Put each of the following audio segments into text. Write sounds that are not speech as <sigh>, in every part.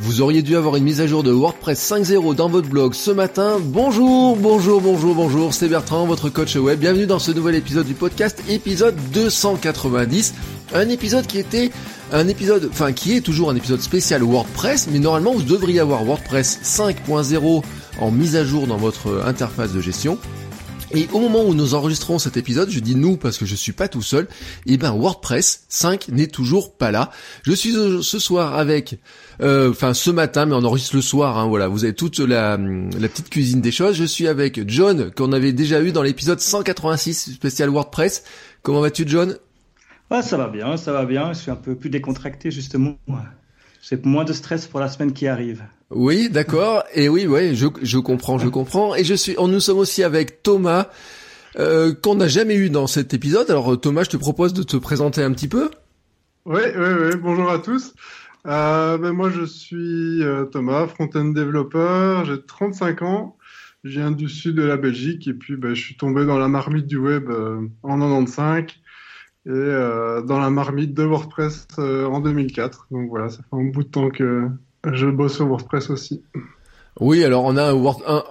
Vous auriez dû avoir une mise à jour de WordPress 5.0 dans votre blog ce matin. Bonjour, bonjour, bonjour, bonjour, c'est Bertrand, votre coach web. Bienvenue dans ce nouvel épisode du podcast, épisode 290. Un épisode qui était un épisode, enfin qui est toujours un épisode spécial WordPress, mais normalement vous devriez avoir WordPress 5.0 en mise à jour dans votre interface de gestion. Et au moment où nous enregistrons cet épisode, je dis nous parce que je suis pas tout seul, et eh ben WordPress 5 n'est toujours pas là. Je suis ce soir avec, euh, enfin ce matin, mais on enregistre le soir, hein, voilà, vous avez toute la, la petite cuisine des choses. Je suis avec John, qu'on avait déjà eu dans l'épisode 186 spécial WordPress. Comment vas-tu John? Ah, Ça va bien, ça va bien, je suis un peu plus décontracté justement. J'ai moins de stress pour la semaine qui arrive. Oui, d'accord. Et oui, ouais, je, je comprends, je comprends. Et je suis, nous sommes aussi avec Thomas, euh, qu'on n'a jamais eu dans cet épisode. Alors Thomas, je te propose de te présenter un petit peu. Oui, oui, oui. Bonjour à tous. Euh, ben moi, je suis euh, Thomas, front-end développeur. J'ai 35 ans. Je viens du sud de la Belgique et puis ben, je suis tombé dans la marmite du web en 95 et dans la marmite de WordPress en 2004. Donc voilà, ça fait un bout de temps que je bosse sur WordPress aussi. Oui, alors on a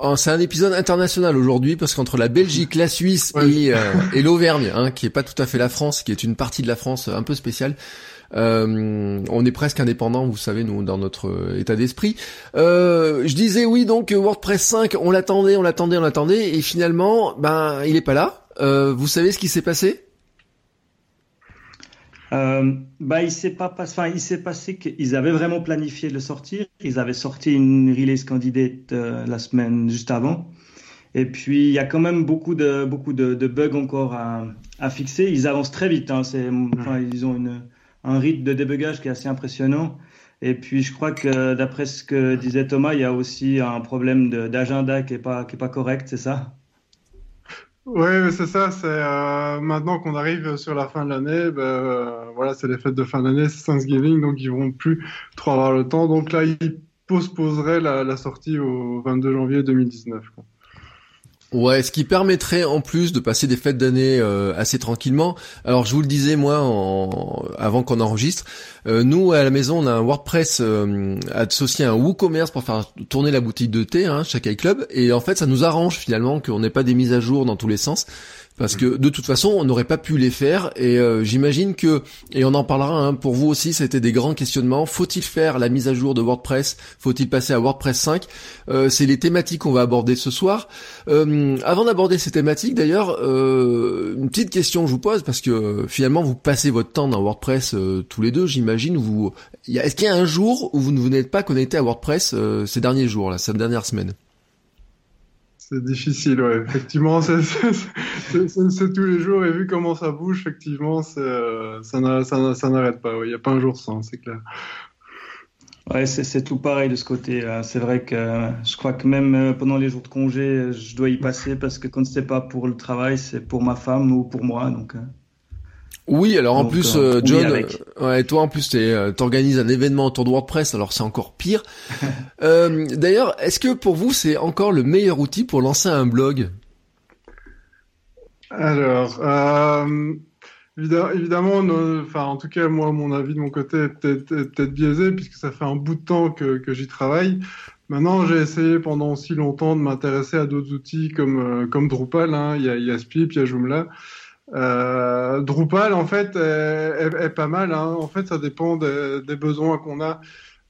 un, c'est un épisode international aujourd'hui parce qu'entre la Belgique, la Suisse et, euh, et l'Auvergne, hein, qui est pas tout à fait la France, qui est une partie de la France un peu spéciale, euh, on est presque indépendant, vous savez, nous dans notre état d'esprit. Euh, je disais oui, donc WordPress 5, on l'attendait, on l'attendait, on l'attendait, et finalement, ben il est pas là. Euh, vous savez ce qui s'est passé? Euh, bah, il s'est pas enfin, il s'est passé qu'ils avaient vraiment planifié de le sortir. Ils avaient sorti une release candidate euh, la semaine juste avant. Et puis, il y a quand même beaucoup de, beaucoup de, bugs encore à, à, fixer. Ils avancent très vite. Hein. Enfin, ils ont une, un rythme de débugage qui est assez impressionnant. Et puis, je crois que d'après ce que disait Thomas, il y a aussi un problème d'agenda qui est pas, qui est pas correct, c'est ça? Oui, c'est ça. C'est euh, maintenant qu'on arrive sur la fin de l'année, ben, euh, voilà, c'est les fêtes de fin d'année, c'est Thanksgiving, donc ils vont plus trop avoir le temps. Donc là, ils postposeraient la, la sortie au 22 janvier 2019. Quoi. Ouais, ce qui permettrait en plus de passer des fêtes d'année euh, assez tranquillement. Alors je vous le disais moi en... avant qu'on enregistre, euh, nous à la maison on a un WordPress euh, associé à un WooCommerce pour faire tourner la boutique de thé, hein, chaque iClub, et en fait ça nous arrange finalement qu'on n'ait pas des mises à jour dans tous les sens parce que de toute façon on n'aurait pas pu les faire et euh, j'imagine que et on en parlera hein, pour vous aussi c'était des grands questionnements. Faut-il faire la mise à jour de WordPress? Faut-il passer à WordPress 5 euh, c'est les thématiques qu'on va aborder ce soir. Euh, avant d'aborder ces thématiques d'ailleurs une petite question je vous pose parce que finalement vous passez votre temps dans WordPress tous les deux j'imagine vous est-ce qu'il y a un jour où vous ne n'êtes pas connecté à WordPress ces derniers jours là ces dernières semaines? C'est difficile, ouais. Effectivement, c'est tous les jours et vu comment ça bouge, effectivement, euh, ça n'arrête pas. Il n'y a pas un jour sans, c'est clair. Ouais, c'est tout pareil de ce côté. C'est vrai que euh, je crois que même euh, pendant les jours de congé, je dois y passer parce que quand c'est pas pour le travail, c'est pour ma femme ou pour moi. Donc. Oui, alors en plus, euh, euh, John, euh, ouais, toi en plus, t'organises un événement autour de WordPress, alors c'est encore pire. <laughs> D'ailleurs, est-ce que pour vous, c'est encore le meilleur outil pour lancer un blog? Alors, évidemment, enfin, en tout cas, moi, mon avis de mon côté est peut-être biaisé, puisque ça fait un bout de temps que, j'y travaille. Maintenant, j'ai essayé pendant aussi longtemps de m'intéresser à d'autres outils comme, comme Drupal. Hein. Il y a, il y a Spip, il y a Joomla. Euh, Drupal, en fait, est, pas mal. Hein. En fait, ça dépend des, besoins qu'on a.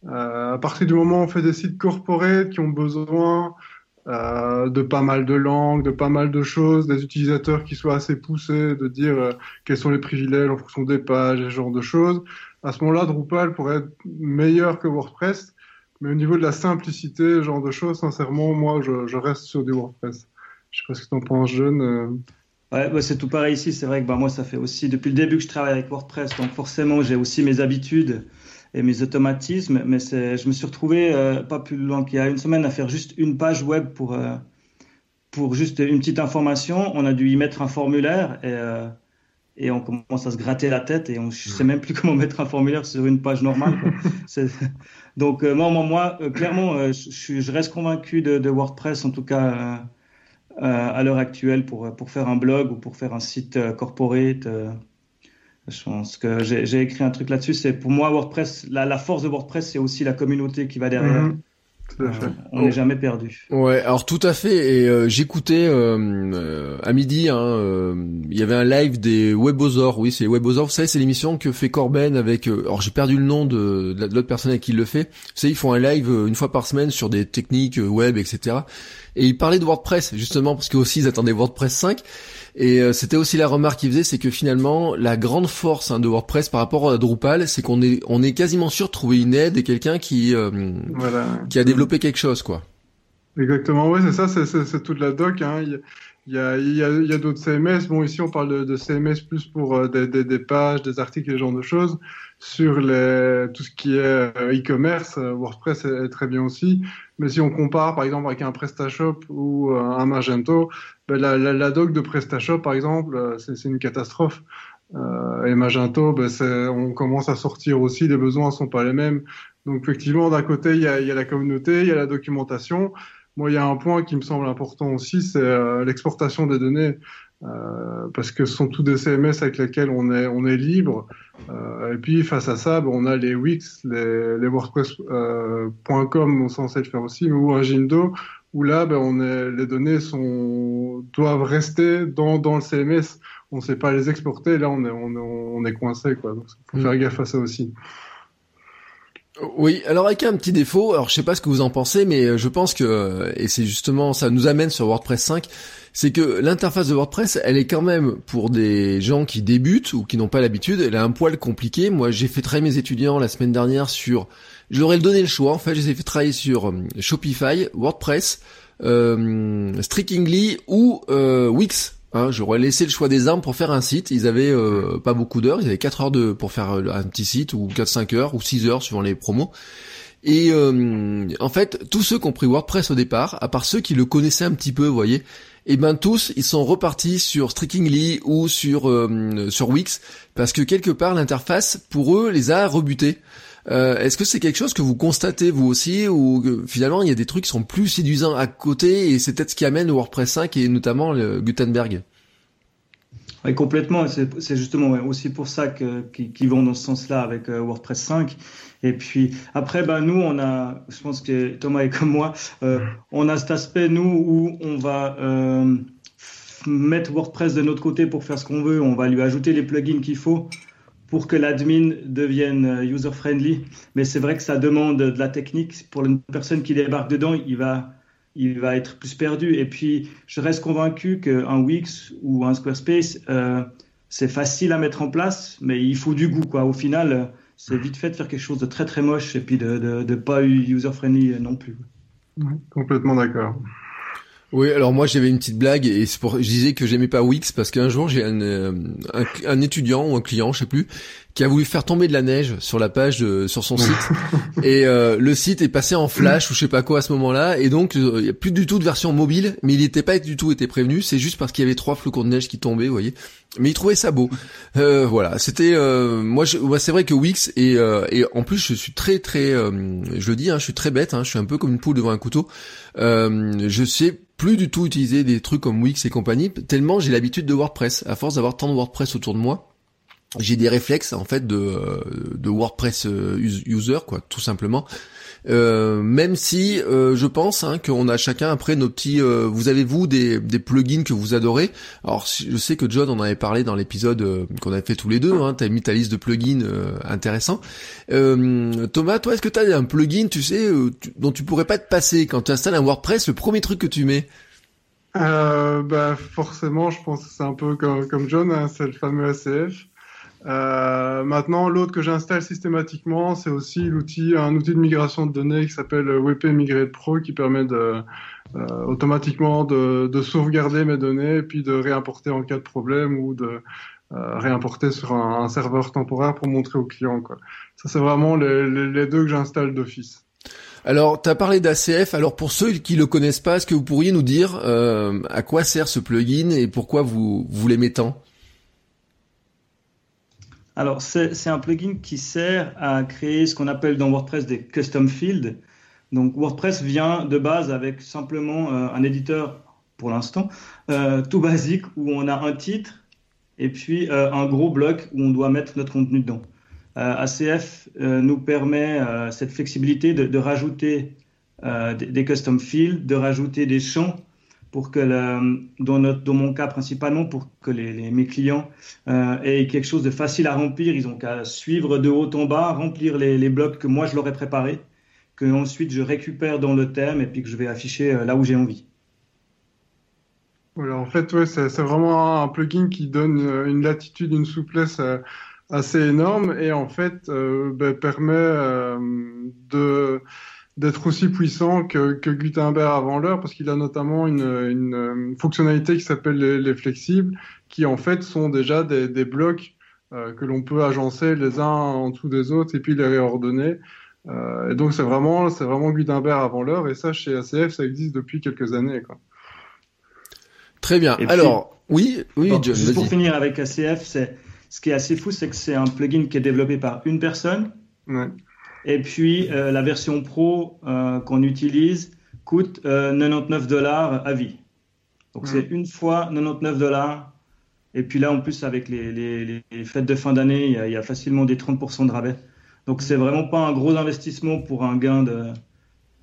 Euh, à partir du moment où on fait des sites corporate qui ont besoin euh, de pas mal de langues, de pas mal de choses, des utilisateurs qui soient assez poussés, de dire quels sont les privilèges en fonction des pages, ce genre de choses. À ce moment-là, Drupal pourrait être meilleur que WordPress. Mais au niveau de la simplicité, ce genre de choses, sincèrement, moi, je, reste sur du WordPress. Je sais pas ce que tu en penses, Jeune. Ouais, c'est tout pareil ici. C'est vrai que bah, moi, ça fait aussi depuis le début que je travaille avec WordPress, donc forcément, j'ai aussi mes habitudes et mes automatismes. Mais je me suis retrouvé euh, pas plus loin qu'il y a une semaine à faire juste une page web pour euh, pour juste une petite information. On a dû y mettre un formulaire et euh, et on commence à se gratter la tête et on ne sait même plus <laughs> comment mettre un formulaire sur une page normale. <laughs> Donc moi, moi, clairement, je, je, reste convaincu de, de, WordPress, en tout cas à l'heure actuelle pour, pour faire un blog ou pour faire un site euh, corporate. Euh, Je pense que j'ai écrit un truc là-dessus. C'est pour moi WordPress, la, force de WordPress, c'est aussi la communauté qui va derrière. On n'est jamais perdu. Ouais, alors tout à fait. Et euh, j'écoutais euh, euh, à midi, hein, il y avait un live des Webosaures. Oui, c'est Webosaures. Vous savez, c'est l'émission que fait Corben avec. alors j'ai perdu le nom de, de l'autre personne qui le fait. Vous savez, ils font un live une fois par semaine sur des techniques web, etc. Et ils parlaient de WordPress justement parce que aussi ils attendaient WordPress 5. Et euh, c'était aussi la remarque qu'il faisait, c'est que finalement, la grande force hein, de WordPress par rapport à Drupal, c'est qu'on est, on est quasiment sûr de trouver une aide et quelqu'un qui, euh, qui a développé quelque chose, quoi. Exactement, ouais, c'est ça, c'est toute la doc. Hein. Il y a, il y a, il y a d'autres CMS. Bon, ici, on parle de, de CMS plus pour euh, des, des, des, pages, des articles et ce genre de choses. Sur les, tout ce qui est e-commerce, WordPress est, très bien aussi. Mais si on compare, par exemple, avec un PrestaShop ou un Magento, ben, la, la, la, doc de PrestaShop, par exemple, euh, c'est une catastrophe. Euh, et Magento, ben, on commence à sortir aussi, les besoins sont pas les mêmes. Donc effectivement, d'un côté, il y a, y a, la communauté, il y a la documentation. Moi, il y a un point qui me semble important aussi, c'est euh, l'exportation des données. Euh, parce que ce sont tous des CMS avec lesquels on est, on est libre. Euh, et puis face à ça, ben, on a les Wix, les, les WordPress.com, euh, on censé le faire aussi, ou Agindo, où là, ben, on est, les données sont, doivent rester dans, dans le CMS. On ne sait pas les exporter. Là, on est, on, on est coincé. Donc, faut faire mm. gaffe à ça aussi. Oui, alors avec un petit défaut, alors je sais pas ce que vous en pensez, mais je pense que, et c'est justement, ça nous amène sur WordPress 5, c'est que l'interface de WordPress, elle est quand même pour des gens qui débutent ou qui n'ont pas l'habitude, elle est un poil compliquée. Moi, j'ai fait travailler mes étudiants la semaine dernière sur je leur ai donné le choix. En fait, je les ai fait travailler sur euh, Shopify, WordPress, euh, Strikingly ou euh, Wix. J'aurais laissé le choix des armes pour faire un site. Ils avaient euh, pas beaucoup d'heures. Ils avaient 4 heures de pour faire euh, un petit site ou 4-5 heures ou 6 heures suivant les promos. Et euh, en fait, tous ceux qui ont pris WordPress au départ, à part ceux qui le connaissaient un petit peu, vous voyez, et eh ben tous, ils sont repartis sur Strikingly ou sur sur Wix parce que quelque part l'interface pour eux les a rebutés. Euh, Est-ce que c'est quelque chose que vous constatez vous aussi ou finalement il y a des trucs qui sont plus séduisants à côté et c'est peut-être ce qui amène WordPress 5 et notamment le Gutenberg? Oui, complètement. C'est justement aussi pour ça qu'ils vont dans ce sens-là avec euh, WordPress 5. Et puis après, ben nous, on a, je pense que Thomas est comme moi, euh, on a cet aspect nous où on va mettre WordPress de notre côté pour faire ce qu'on veut. On va lui ajouter les plugins qu'il faut pour que l'admin devienne euh, user-friendly. Mais c'est vrai que ça demande de la technique. Pour une personne qui débarque dedans, il va, il va être plus perdu. Et puis, je reste convaincu qu'un Wix ou un Squarespace, euh, c'est facile à mettre en place, mais il faut du goût. Quoi. Au final, c'est vite fait de faire quelque chose de très très moche et puis de, de pas user-friendly non plus. complètement d'accord. Oui, alors moi j'avais une petite blague et c'est pour je disais que j'aimais pas Wix parce qu'un jour j'ai un, euh, un, un, étudiant ou un client, je sais plus, qui a voulu faire tomber de la neige sur la page de, sur son site. <laughs> Et euh, le site est passé en flash ou je sais pas quoi à ce moment-là. Et donc euh, il y a plus du tout de version mobile mais il n'était pas du tout été prévenu. C'est juste parce qu'il y avait trois flocons de neige qui tombaient vous voyez mais il trouvait ça beau. Euh, voilà. C'était moi, c'est vrai que Wix et, et en plus je suis très très je le dis hein, je suis très bête hein, je suis un peu comme une poule devant un couteau. Je sais plus du tout utiliser des trucs comme Wix et compagnie tellement j'ai l'habitude de WordPress. À force d'avoir tant de WordPress autour de moi j'ai des réflexes en fait de, de WordPress euh, user quoi tout simplement. Euh, même si euh, je pense hein, qu'on a chacun après nos petits vous avez vous des, des plugins que vous adorez. Alors je sais que John en avait parlé dans l'épisode qu'on avait fait tous les deux hein, t'as mis ta liste de plugins intéressant Thomas toi est-ce que t'as un plugin tu sais dont tu pourrais pas te passer quand tu installes un WordPress le premier truc que tu mets? Bah forcément je pense que c'est un peu comme, comme John hein, c'est le fameux ACF euh, maintenant, l'autre que j'installe systématiquement, c'est aussi l'outil, un outil de migration de données qui s'appelle WP Migrate Pro, qui permet de, euh, automatiquement de, de, sauvegarder mes données et puis de réimporter en cas de problème ou de euh, réimporter sur un, serveur temporaire pour montrer au client. Quoi. Ça, c'est vraiment les, les, les, deux que j'installe d'office. Alors, tu as parlé d'ACF. Alors, pour ceux qui le connaissent pas, est-ce que vous pourriez nous dire euh, à quoi sert ce plugin et pourquoi vous, vous l'aimez tant? Alors, c'est un plugin qui sert à créer ce qu'on appelle dans WordPress des custom fields. Donc, WordPress vient de base avec simplement euh, un éditeur, pour l'instant, euh, tout basique, où on a un titre et puis un gros bloc où on doit mettre notre contenu dedans. ACF nous permet cette flexibilité de, rajouter des, custom fields, de rajouter des champs pour que, dans, notre, dans mon cas principalement, pour que les, mes clients aient quelque chose de facile à remplir. Ils ont qu'à suivre de haut en bas, remplir les, blocs que moi je leur ai préparés que ensuite je récupère dans le thème et puis que je vais afficher euh, là où j'ai envie. Voilà, en fait, ouais, c'est vraiment un plugin qui donne euh, une latitude, une souplesse euh, assez énorme et en fait ben, permet de d'être aussi puissant que, que Gutenberg avant l'heure parce qu'il a notamment une, une, fonctionnalité qui s'appelle les, flexibles qui en fait sont déjà des, des blocs que l'on peut agencer les uns en dessous des autres et puis les réordonner. Euh, et donc c'est vraiment, c'est vraiment Gutenberg avant l'heure, et ça chez ACF, ça existe depuis quelques années. Quoi. Très bien. Alors, oui, oui, John, juste pour finir avec ACF, c'est ce qui est assez fou, c'est que c'est un plugin qui est développé par une personne. Ouais. Et puis euh, la version pro euh, qu'on utilise coûte 99 dollars à vie. Donc c'est une fois 99 dollars. Et puis là, en plus, avec les, les, les fêtes de fin d'année, il, il y, a facilement des 30% de rabais. Donc c'est vraiment pas un gros investissement pour un gain de,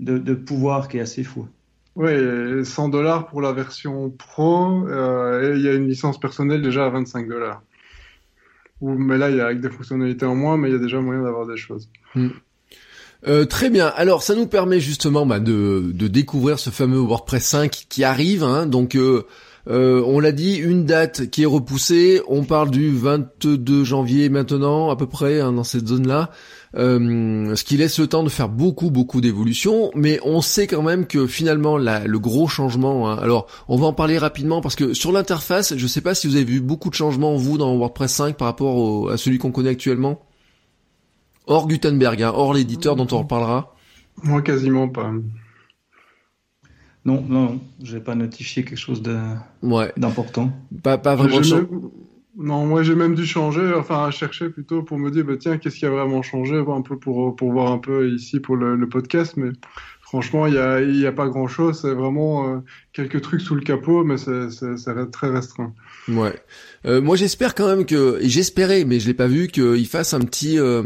de, pouvoir qui est assez fou. Oui, 100 dollars pour la version pro, euh, et il y a une licence personnelle déjà à 25 dollars. Mais là, il y a avec des fonctionnalités en moins, mais il y a déjà moyen d'avoir des choses. Hmm. Euh, très bien. Alors, ça nous permet justement bah, de, découvrir ce fameux WordPress 5 qui arrive. Hein. Donc, euh, euh, on l'a dit, une date qui est repoussée. On parle du 22 janvier maintenant, à peu près, hein, dans cette zone-là. Euh, ce qui laisse le temps de faire beaucoup, beaucoup d'évolutions. Mais on sait quand même que finalement, le gros changement... Hein, alors, on va en parler rapidement parce que sur l'interface, je ne sais pas si vous avez vu beaucoup de changements, vous, dans WordPress 5 par rapport à celui qu'on connaît actuellement. Hors Gutenberg, hein, hors l'éditeur dont on reparlera. Moi, quasiment pas. Non, non, je n'ai pas notifié quelque chose de ouais. d'important. Pas, pas vraiment. Non, moi j'ai même dû changer, enfin chercher plutôt pour me dire, bah, tiens, qu'est-ce qui a vraiment changé, un peu pour, pour voir un peu ici pour le, le podcast, mais franchement, il n'y a, y a pas grand-chose, c'est vraiment euh, quelques trucs sous le capot, mais c'est très restreint. Ouais. Euh, moi j'espère quand même que et j'espérais mais je l'ai pas vu qu'il fasse un petit euh,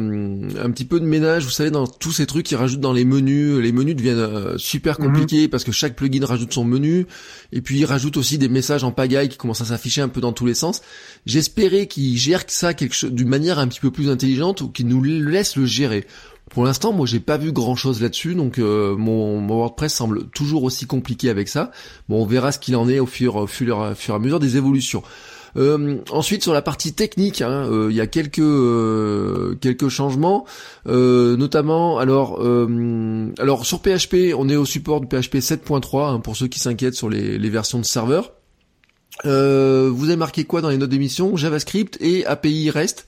un petit peu de ménage vous savez dans tous ces trucs qu'ils rajoutent dans les menus les menus deviennent euh, super mhm. compliqués parce que chaque plugin rajoute son menu et puis il rajoute aussi des messages en pagaille qui commencent à s'afficher un peu dans tous les sens j'espérais qu'il gère ça quelque chose d'une manière un petit peu plus intelligente ou qu'il nous laisse le gérer pour l'instant, moi, j'ai pas vu grand chose là-dessus, donc mon, mon, WordPress semble toujours aussi compliqué avec ça. Bon, on verra ce qu'il en est au fur, au fur, et à mesure des évolutions. Euh, ensuite sur la partie technique, hein, euh, il y a quelques euh, quelques changements, notamment alors alors sur PHP, on est au support de PHP 7.3 hein, pour ceux qui s'inquiètent sur les, les versions de serveur. vous avez marqué quoi dans les notes d'émission? JavaScript et API REST.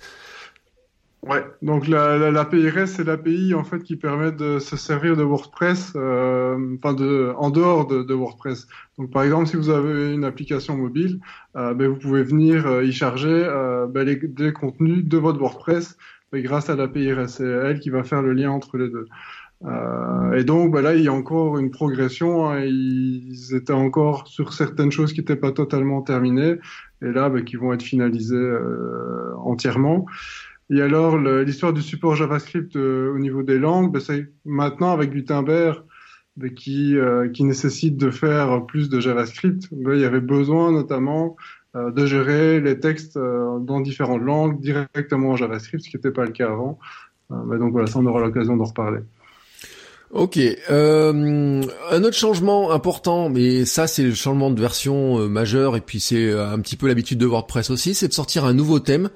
Ouais, donc la, l'API REST, c'est l'API en fait qui permet de se servir de WordPress, euh, enfin de, en dehors de, de, WordPress. Donc par exemple, si vous avez une application mobile, euh, ben, vous pouvez venir euh, y charger euh, ben, les, des contenus de votre WordPress ben, grâce à l'API REST. C'est elle qui va faire le lien entre les deux. Et donc ben là, il y a encore une progression. Hein, ils étaient encore sur certaines choses qui n'étaient pas totalement terminées, et là, ben, qui vont être finalisées entièrement. Et alors, l'histoire du support JavaScript euh, au niveau des langues, ben, c'est maintenant avec Gutenberg ben, qui, euh, qui nécessite de faire plus de JavaScript. Ben, il y avait besoin notamment euh, de gérer les textes dans différentes langues directement en JavaScript, ce qui n'était pas le cas avant. donc voilà, ça on aura l'occasion d'en reparler. Ok. Euh, un autre changement important, mais ça c'est le changement de version majeur et puis c'est un petit peu l'habitude de WordPress aussi, c'est de sortir un nouveau thème.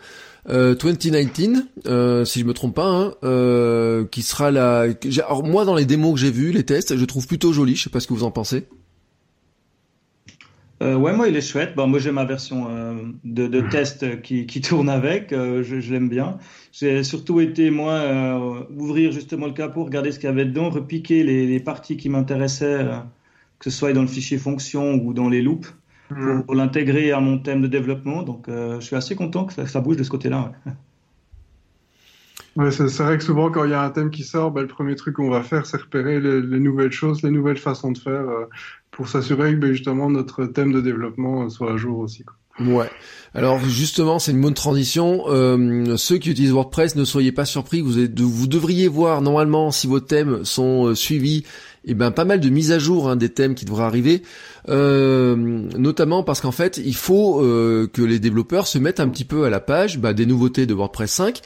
2019, euh, euh, si je me trompe pas, hein, euh, qui sera la. Alors moi dans les démos que j'ai vues, les tests, je trouve plutôt joli. Je sais pas ce que vous en pensez. ouais, moi il est chouette. Bon, moi j'ai ma version de, de, test qui, qui tourne avec. je, je l'aime bien. J'ai surtout été moi ouvrir justement le capot, regarder ce qu'il y avait dedans, repiquer les, les parties qui m'intéressaient, que ce soit dans le fichier fonction ou dans les loops. Pour, l'intégrer à mon thème de développement. Donc, euh, je suis assez content que ça, bouge de ce côté-là. Ouais. c'est vrai que souvent, quand il y a un thème qui sort, bah, le premier truc qu'on va faire, c'est repérer les, nouvelles choses, les nouvelles façons de faire, euh, pour s'assurer que bah, justement notre thème de développement soit à jour aussi. Ouais. Alors justement, c'est une bonne transition. Euh, ceux qui utilisent WordPress, ne soyez pas surpris. Vous, vous devriez voir normalement si vos thèmes sont euh, suivis et eh ben pas mal de mises à jour hein, des thèmes qui devraient arriver, euh, notamment parce qu'en fait il faut euh, que les développeurs se mettent un petit peu à la page bah, des nouveautés de WordPress 5.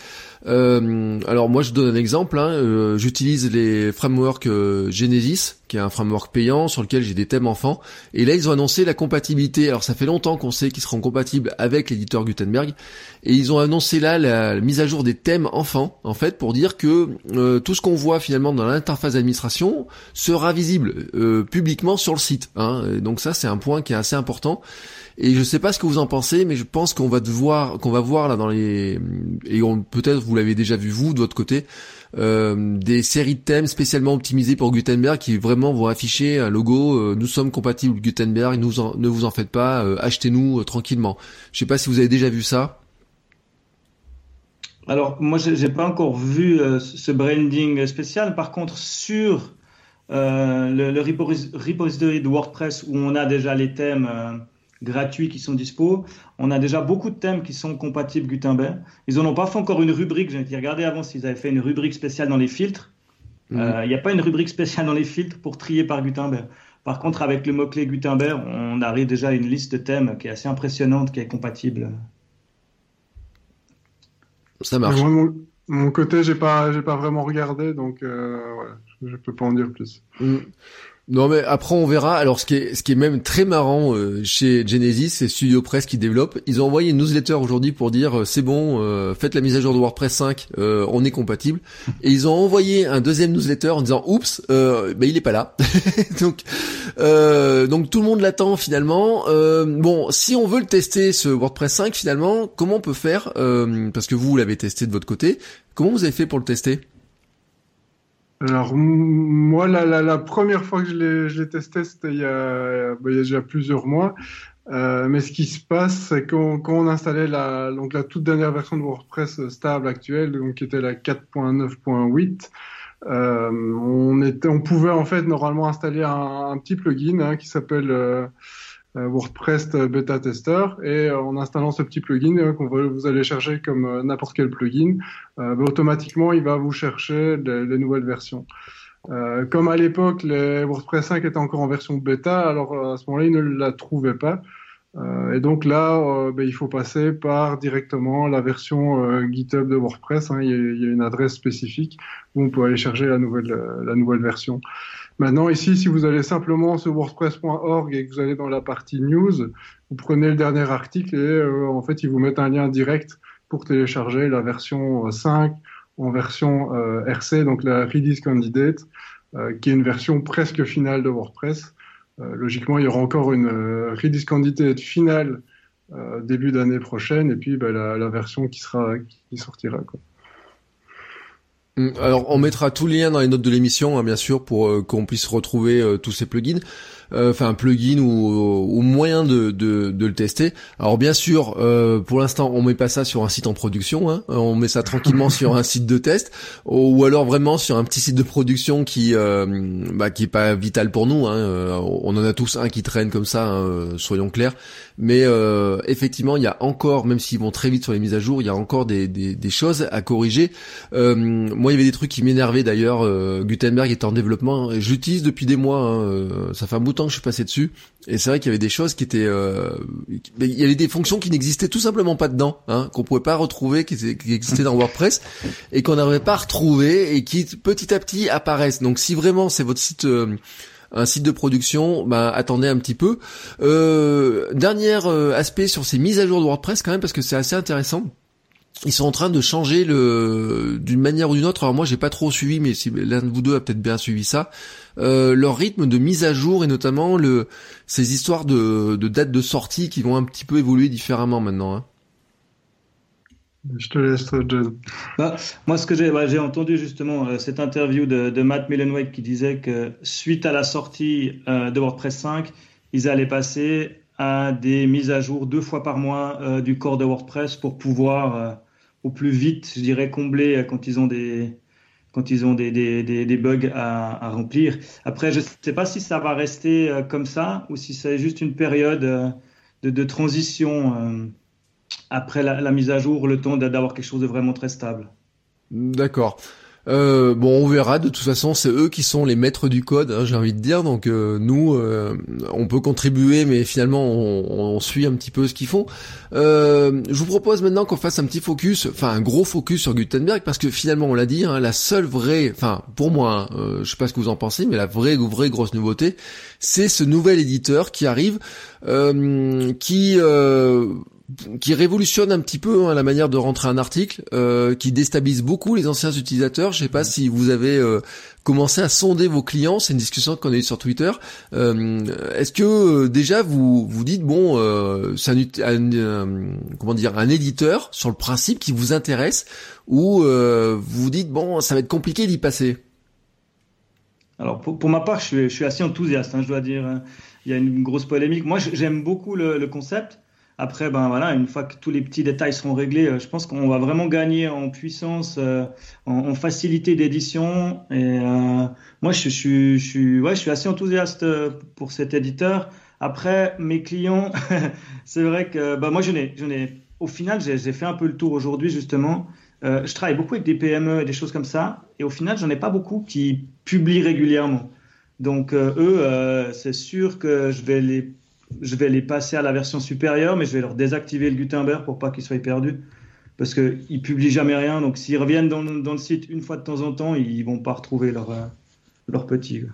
Euh, alors moi je donne un exemple, hein, j'utilise les frameworks Genesis, qui est un framework payant sur lequel j'ai des thèmes enfants, et là ils ont annoncé la compatibilité. Alors ça fait longtemps qu'on sait qu'ils seront compatibles avec l'éditeur Gutenberg, et ils ont annoncé là la, mise à jour des thèmes enfants, en fait, pour dire que tout ce qu'on voit finalement dans l'interface d'administration sera visible euh, publiquement sur le site. Hein. Donc ça c'est un point qui est assez important. Et je sais pas ce que vous en pensez, mais je pense qu'on va devoir, qu'on va voir là dans les et peut-être vous l'avez déjà vu vous de votre côté, euh, des séries de thèmes spécialement optimisés pour Gutenberg qui vraiment vont afficher un logo euh, nous sommes compatibles Gutenberg, ne vous en faites pas, achetez-nous tranquillement. Je sais pas si vous avez déjà vu ça. Alors moi j'ai pas encore vu ce branding spécial. Par contre sur euh, le, repository de WordPress où on a déjà les thèmes euh, gratuits qui sont dispo. On a déjà beaucoup de thèmes qui sont compatibles Gutenberg. Ils n'en ont pas fait encore une rubrique. J'ai regardé avant s'ils avaient fait une rubrique spéciale dans les filtres. Mhm. Euh, il n'y a pas une rubrique spéciale dans les filtres pour trier par Gutenberg. Par contre, avec le mot-clé Gutenberg, on arrive déjà à une liste de thèmes qui est assez impressionnante, qui est compatible. Ça marche. mon, côté, j'ai pas, j'ai pas vraiment regardé, donc voilà je peux pas en dire plus. Mm. Non mais après on verra. Alors ce qui est ce qui est même très marrant euh, chez Genesis, c'est Studio Press qui développe. Ils ont envoyé une newsletter aujourd'hui pour dire euh, c'est bon, euh, faites la mise à jour de WordPress 5, on est compatible. Et ils ont envoyé un deuxième newsletter en disant oups, ben il est pas là. <laughs> donc donc tout le monde l'attend finalement. bon, si on veut le tester ce WordPress 5 finalement, comment on peut faire Parce que vous l'avez testé de votre côté. Comment vous avez fait pour le tester? Alors moi, la, première fois que je l'ai testé, c'était il, y a, bah, déjà plusieurs mois. Euh, mais ce qui se passe, c'est qu'on installait la, donc la toute dernière version de WordPress stable actuelle, donc qui était la 4.9.8, euh, on, pouvait en fait normalement installer un, petit plugin hein, qui s'appelle euh, WordPress Beta Tester et euh, en installant ce petit plugin euh, qu'on vous allez chercher comme n'importe quel plugin, bah, automatiquement il va vous chercher les, nouvelles versions. Euh, comme à l'époque, WordPress 5 étaient encore en version bêta, alors à ce moment-là, ils ne la trouvaient pas. Euh, et donc là, euh, bah, il faut passer par directement la version GitHub de WordPress. Hein. Il, y a, il, y a, une adresse spécifique où on peut aller chercher la nouvelle, la nouvelle version. Maintenant, ici, si vous allez simplement sur wordpress.org et que vous allez dans la partie news, vous prenez le dernier article et euh, en fait, ils vous mettent un lien direct pour télécharger la version 5 euh, en version euh, RC, donc la Release Candidate, qui est une version presque finale de WordPress. Logiquement, il y aura encore une Release Candidate finale début d'année prochaine et puis bah, la, version qui sera qui sortira. Mm, alors on mettra tous les liens dans les notes de l'émission, hein, bien sûr, pour euh, qu'on puisse retrouver euh, tous ces plugins. Euh, enfin un plugin ou, ou moyen de, de, de, le tester. Alors bien sûr, euh, pour l'instant, on met pas ça sur un site en production, hein. on met ça tranquillement <laughs> sur un site de test, ou, alors vraiment sur un petit site de production qui euh, bah, qui est pas vital pour nous. Hein. On en a tous un qui traîne comme ça, hein, soyons clairs. Mais effectivement, il y a encore, même s'ils vont très vite sur les mises à jour, il y a encore des, des, des choses à corriger. moi, il y avait des trucs qui m'énervaient d'ailleurs. Gutenberg est en développement. J'utilise depuis des mois. Hein, ça fait un bout temps que je suis passé dessus, et c'est vrai qu'il y avait des choses qui étaient, euh, il y avait des fonctions qui n'existaient tout simplement pas dedans, hein, qu'on pouvait pas retrouver, qui, existaient dans WordPress, et qu'on n'avait pas retrouvé, et qui petit à petit apparaissent. Donc si vraiment c'est votre site euh, un site de production, bah, attendez un petit peu. Euh, dernier euh, aspect sur ces mises à jour de WordPress quand même parce que c'est assez intéressant ils sont en train de changer le d'une manière ou d'une autre. Alors moi j'ai pas trop suivi, mais si l'un de vous deux a peut-être bien suivi ça, euh, leur rythme de mise à jour et notamment le ces histoires de, de date de sortie qui vont un petit peu évoluer différemment maintenant. Hein. Je te laisse, bah, moi, ce que j'ai bah, entendu justement euh, cette interview de, de Matt Mullenweg qui disait que suite à la sortie euh, de WordPress 5, ils allaient passer à des mises à jour deux fois par mois euh, du corps de WordPress pour pouvoir au plus vite, je dirais, combler euh, quand ils ont des, quand ils ont des, des, des, bugs à, à, remplir. Après, je ne sais pas si ça va rester euh, comme ça ou si c'est juste une période euh, de, transition après la, mise à jour, le temps d'avoir quelque chose de vraiment très stable. D'accord. Euh, bon, on verra. De toute façon, c'est eux qui sont les maîtres du code, hein, j'ai envie de dire. Donc euh, nous, euh, on peut contribuer, mais finalement, on, suit un petit peu ce qu'ils font. je vous propose maintenant qu'on fasse un petit focus, enfin un gros focus sur Gutenberg, parce que finalement, on l'a dit, hein, la seule vraie, enfin pour moi, hein, je sais pas ce que vous en pensez, mais la vraie, vraie grosse nouveauté, c'est ce nouvel éditeur qui arrive, qui qui révolutionne un petit peu hein, la manière de rentrer un article, euh, qui déstabilise beaucoup les anciens utilisateurs. Je sais pas si vous avez euh, commencé à sonder vos clients, c'est une discussion qu'on a eue sur Twitter. Euh, est-ce que déjà vous vous dites bon, c'est un, comment dire un éditeur sur le principe qui vous intéresse, ou vous vous dites bon, ça va être compliqué d'y passer? Alors pour, ma part, je suis, je suis assez enthousiaste. Hein, je dois dire, hein. il y a une grosse polémique. Moi, j'aime beaucoup le, le concept. Après, ben voilà, une fois que tous les petits détails seront réglés, euh, je pense qu'on va vraiment gagner en puissance, euh, en, facilité d'édition. Et euh, moi, je, je, je, ouais, je suis assez enthousiaste pour cet éditeur. Après, mes clients, <laughs> c'est vrai que ben moi, je n'ai, je n'ai, au final, j'ai fait un peu le tour aujourd'hui justement. je travaille beaucoup avec des PME et des choses comme ça, et au final, j'en ai pas beaucoup qui publient régulièrement. Donc eux, c'est sûr que je vais les je vais les passer à la version supérieure, mais je vais leur désactiver le Gutenberg pour pas qu'ils soient perdus. Parce qu'ils publient jamais rien. Donc s'ils reviennent dans, le site une fois de temps en temps, ils vont pas retrouver leur, euh, petit.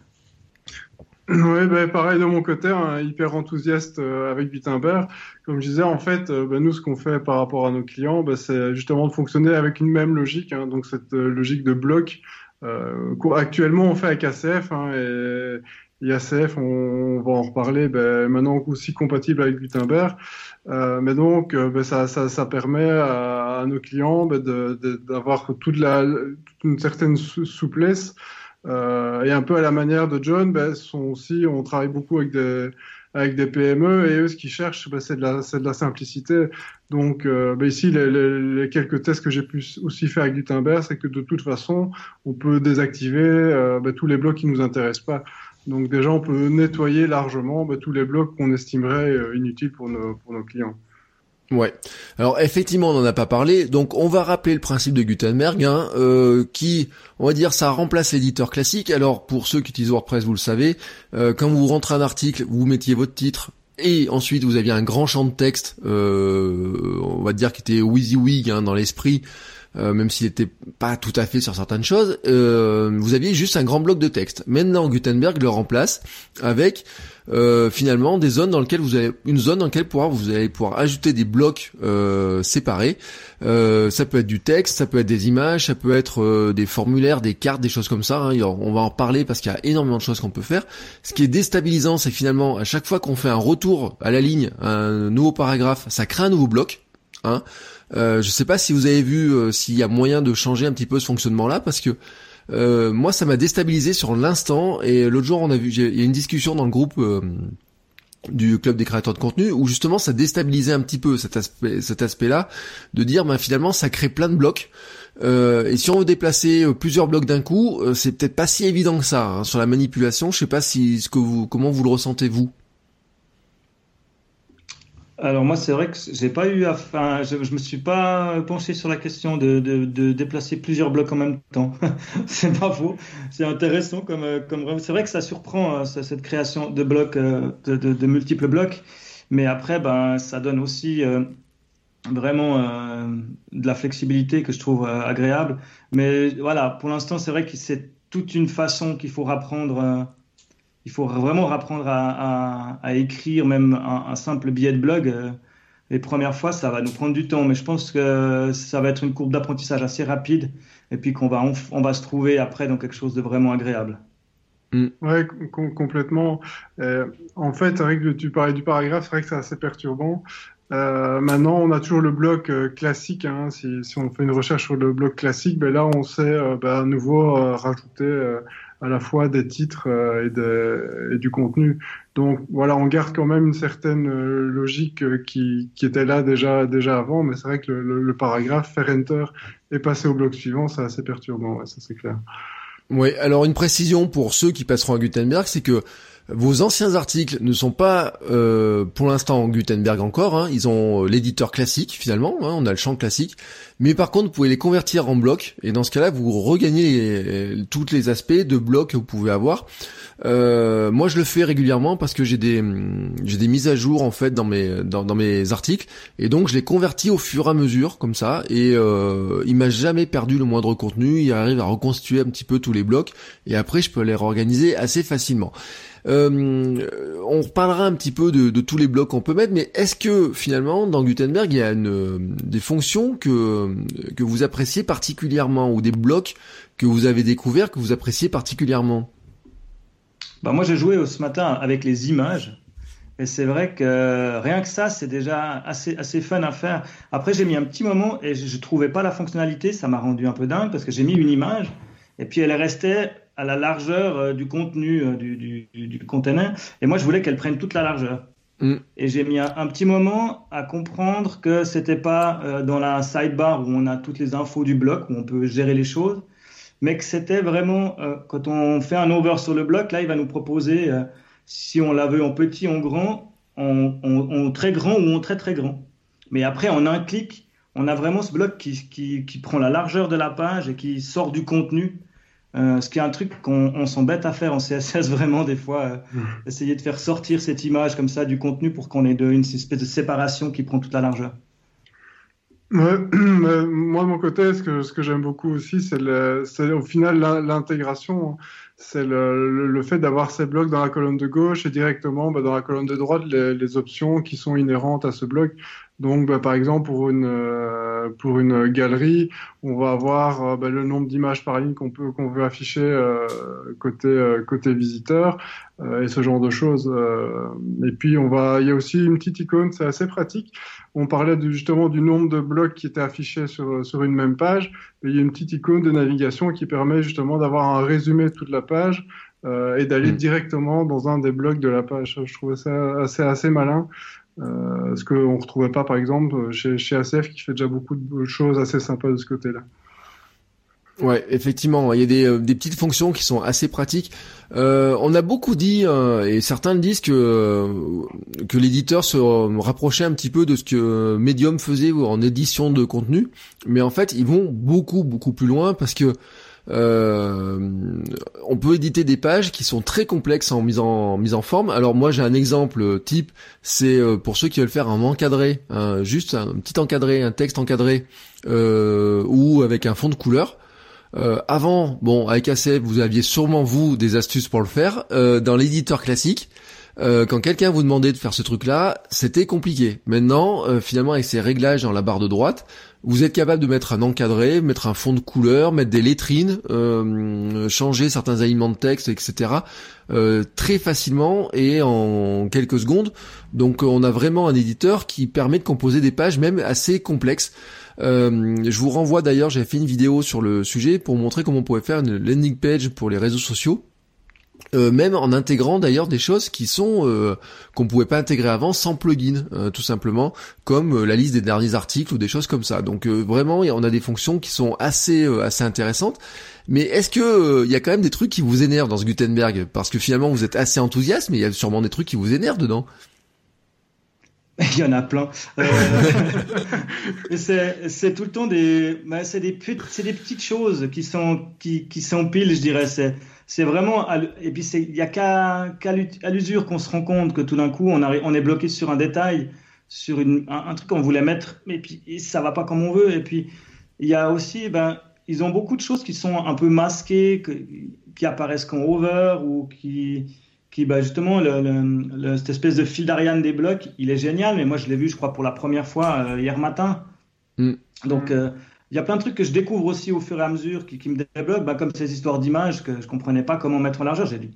Oui, bah, pareil de mon côté, hein, hyper enthousiaste euh, avec Gutenberg. Comme je disais, en fait, euh, bah, nous, ce qu'on fait par rapport à nos clients, bah, c'est justement de fonctionner avec une même logique, hein, donc cette logique de bloc. actuellement, on fait avec ACF, hein, IACF, on, va en reparler, ben, maintenant aussi compatible avec Gutenberg. Euh, mais donc, euh, ben, ça, ça, ça, permet à, nos clients ben, d'avoir toute, la, une certaine souplesse. Euh, et un peu à la manière de John, ben, sont aussi, on travaille beaucoup avec des, avec des PME et eux, ce qu'ils cherchent, ben, c'est de, la, de la simplicité. Donc, euh, ben, ici, les, les, les, quelques tests que j'ai pu aussi faire avec Gutenberg, c'est que de toute façon, on peut désactiver euh, ben, tous les blocs qui nous intéressent pas. Donc déjà, on peut nettoyer largement bah, tous les blocs qu'on estimerait euh, inutiles pour nos, clients. Ouais. Alors effectivement, on n'en a pas parlé. Donc on va rappeler le principe de Gutenberg, hein, euh, qui, on va dire, ça remplace l'éditeur classique. Alors pour ceux qui utilisent WordPress, vous le savez, euh, quand vous rentrez un article, vous mettiez votre titre. Et ensuite, vous aviez un grand champ de texte, on va dire qui était WYSIWYG hein, dans l'esprit, euh, même s'il n'était pas tout à fait sur certaines choses, euh, vous aviez juste un grand bloc de texte. Maintenant, Gutenberg le remplace avec euh, finalement des zones dans lesquelles vous avez une zone dans laquelle pouvoir, vous allez pouvoir ajouter des blocs séparés. ça peut être du texte, ça peut être des images, ça peut être des formulaires, des cartes, des choses comme ça. Hein. On va en parler parce qu'il y a énormément de choses qu'on peut faire. Ce qui est déstabilisant, c'est finalement à chaque fois qu'on fait un retour à la ligne, un nouveau paragraphe, ça crée un nouveau bloc. Hein. Euh, je sais pas si vous avez vu euh, s'il y a moyen de changer un petit peu ce fonctionnement-là, parce que euh, moi, ça m'a déstabilisé sur l'instant. Et l'autre jour, on a vu, il y a une discussion dans le groupe euh, du club des créateurs de contenu où justement ça déstabilisait un petit peu cet aspect, cet aspect-là, de dire, ben finalement, ça crée plein de blocs. et si on veut déplacer plusieurs blocs d'un coup, c'est peut-être pas si évident que ça hein, sur la manipulation. Je sais pas si ce que vous, comment vous le ressentez vous? Alors moi, c'est vrai que j'ai pas eu, enfin, je, je me suis pas penché sur la question de, de, déplacer plusieurs blocs en même temps. <laughs> c'est pas faux. C'est intéressant comme, comme c'est vrai que ça surprend euh, cette création de blocs, euh, de, de, de, multiples blocs. Mais après, ben, ça donne aussi euh, vraiment de la flexibilité que je trouve agréable. Mais voilà, pour l'instant, c'est vrai que c'est toute une façon qu'il faut apprendre il faut vraiment apprendre à, écrire même un, simple billet de blog. Euh, les premières fois, ça va nous prendre du temps, mais je pense que ça va être une courbe d'apprentissage assez rapide et puis qu'on va, on, va se trouver après dans quelque chose de vraiment agréable. Mm. Ouais, complètement. Euh, en fait, avec tu parlais du paragraphe, c'est vrai que c'est assez perturbant. Euh, maintenant, on a toujours le bloc classique. Hein. Si, si, on fait une recherche sur le bloc classique, ben là, on sait ben, à nouveau rajouter à la fois des titres euh, et, et, du contenu. Donc voilà, on garde quand même une certaine euh, logique euh, qui, qui, était là déjà, déjà avant, mais c'est vrai que le, le, paragraphe, faire enter et passer au bloc suivant, c'est assez perturbant, ouais, ça c'est clair. Oui, alors une précision pour ceux qui passeront à Gutenberg, c'est que Vos anciens articles ne sont pas euh, pour l'instant en Gutenberg encore, hein. ils ont euh, l'éditeur classique finalement, hein. on a le champ classique, mais par contre vous pouvez les convertir en blocs, et dans ce cas-là vous regagnez tous les aspects de blocs que vous pouvez avoir. Euh, moi je le fais régulièrement parce que j'ai des des mises à jour en fait dans mes dans, dans, mes articles, et donc je les convertis au fur et à mesure comme ça, et euh, il m'a jamais perdu le moindre contenu, il arrive à reconstituer un petit peu tous les blocs, et après je peux les réorganiser assez facilement. Euh, on reparlera un petit peu de, tous les blocs qu'on peut mettre, mais est-ce que finalement dans Gutenberg il y a des fonctions que que vous appréciez particulièrement ou des blocs que vous avez découverts que vous appréciez particulièrement? Bah moi j'ai joué ce matin avec les images et c'est vrai que rien que ça c'est déjà assez assez fun à faire. Après j'ai mis un petit moment et je, je trouvais pas la fonctionnalité, ça m'a rendu un peu dingue parce que j'ai mis une image et puis elle restait à la largeur euh, du contenu euh, du, du, container. Et moi, je voulais qu'elle prenne toute la largeur. Mm. Et j'ai mis un, petit moment à comprendre que c'était pas euh, dans la sidebar où on a toutes les infos du bloc, où on peut gérer les choses, mais que c'était vraiment quand on fait un over sur le bloc, là, il va nous proposer si on la veut en petit, en grand, en, en, très grand ou en très très grand. Mais après, en un clic, on a vraiment ce bloc qui, qui, qui prend la largeur de la page et qui sort du contenu euh, ce qui est un truc qu'on s'embête à faire en CSS <laughs> vraiment des fois, euh, mmh. essayer de faire sortir cette image comme ça du contenu pour qu'on ait de, une espèce de séparation qui prend toute la largeur. <clears throat> moi de mon côté, ce que, ce que j'aime beaucoup aussi, c'est au final l'intégration, c'est le, le, fait d'avoir ces blocs dans la colonne de gauche et directement bah, dans la colonne de droite les, les, options qui sont inhérentes à ce bloc. Donc, bah, par exemple, pour une euh, pour une galerie, on va avoir euh, bah, le nombre d'images par ligne qu'on peut qu'on veut afficher euh, côté côté visiteur et ce genre de choses. et puis, on va, il y a aussi une petite icône, c'est assez pratique. On parlait justement du nombre de blocs qui étaient affichés sur sur une même page. il y a une petite icône de navigation qui permet justement d'avoir un résumé de toute la page. et d'aller mmh. directement dans un des blocs de la page. Je trouvais ça assez, assez malin. Euh, ce qu'on ne retrouvait pas, par exemple, chez, chez ACF, qui fait déjà beaucoup de choses assez sympas de ce côté-là? Ouais, effectivement, il y a des, euh, des, petites fonctions qui sont assez pratiques. Euh, on a beaucoup dit, euh, et certains le disent, que, euh, que l'éditeur se rapprochait un petit peu de ce que Medium faisait en édition de contenu, mais en fait, ils vont beaucoup, beaucoup plus loin parce que euh, on peut éditer des pages qui sont très complexes en mise en forme. Alors moi j'ai un exemple type, c'est euh, pour ceux qui veulent faire un encadré, juste un petit encadré, un texte encadré euh, ou avec un fond de couleur. avant, bon, avec ACF, vous aviez sûrement vous des astuces pour le faire. dans l'éditeur classique, quand quelqu'un vous demandait de faire ce truc-là, c'était compliqué. Maintenant, finalement, avec ces réglages dans la barre de droite, vous êtes capable de mettre un encadré, mettre un fond de couleur, mettre des lettrines, euh, changer certains aliments de texte, etc. Euh, très facilement et en quelques secondes. Donc on a vraiment un éditeur qui permet de composer des pages même assez complexes. Euh, je vous renvoie d'ailleurs, j'ai fait une vidéo sur le sujet pour montrer comment on pouvait faire une landing page pour les réseaux sociaux. Euh, même en intégrant d'ailleurs des choses qui sont euh, qu'on pouvait pas intégrer avant sans plugin euh, tout simplement comme la liste des derniers articles ou des choses comme ça. Donc vraiment on a des fonctions qui sont assez assez intéressantes. Mais est-ce que il y a quand même des trucs qui vous énervent dans ce Gutenberg? Parce que finalement vous êtes assez enthousiaste mais il y a sûrement des trucs qui vous énervent dedans <laughs> il y en a plein. <laughs> c'est tout le temps des, bah, c'est des, petites choses qui sont, qui, s'empilent, je dirais. C'est vraiment et puis il y a qu'à l'usure qu'on se rend compte que tout d'un coup on, est bloqué sur un détail sur un, truc qu'on voulait mettre mais puis ça va pas comme on veut et puis il y a aussi ben ils ont beaucoup de choses qui sont un peu masquées qui apparaissent comme over ou qui qui bah justement le, cette espèce de fil d'Ariane des blocs il est génial mais moi je l'ai vu je crois pour la première fois euh, hier matin mm. donc euh, il y a plein de trucs que je découvre aussi au fur et à mesure qui, me débloquent, bah, comme ces histoires d'images que je comprenais pas comment mettre en largeur. J'ai dû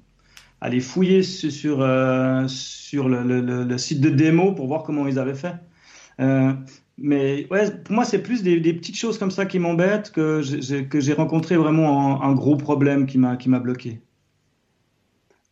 aller fouiller sur, euh, sur le, site de démo pour voir comment ils avaient fait. Euh, mais ouais, pour moi, c'est plus des, petites choses comme ça qui m'embêtent que j'ai rencontré vraiment un, gros problème qui m'a bloqué.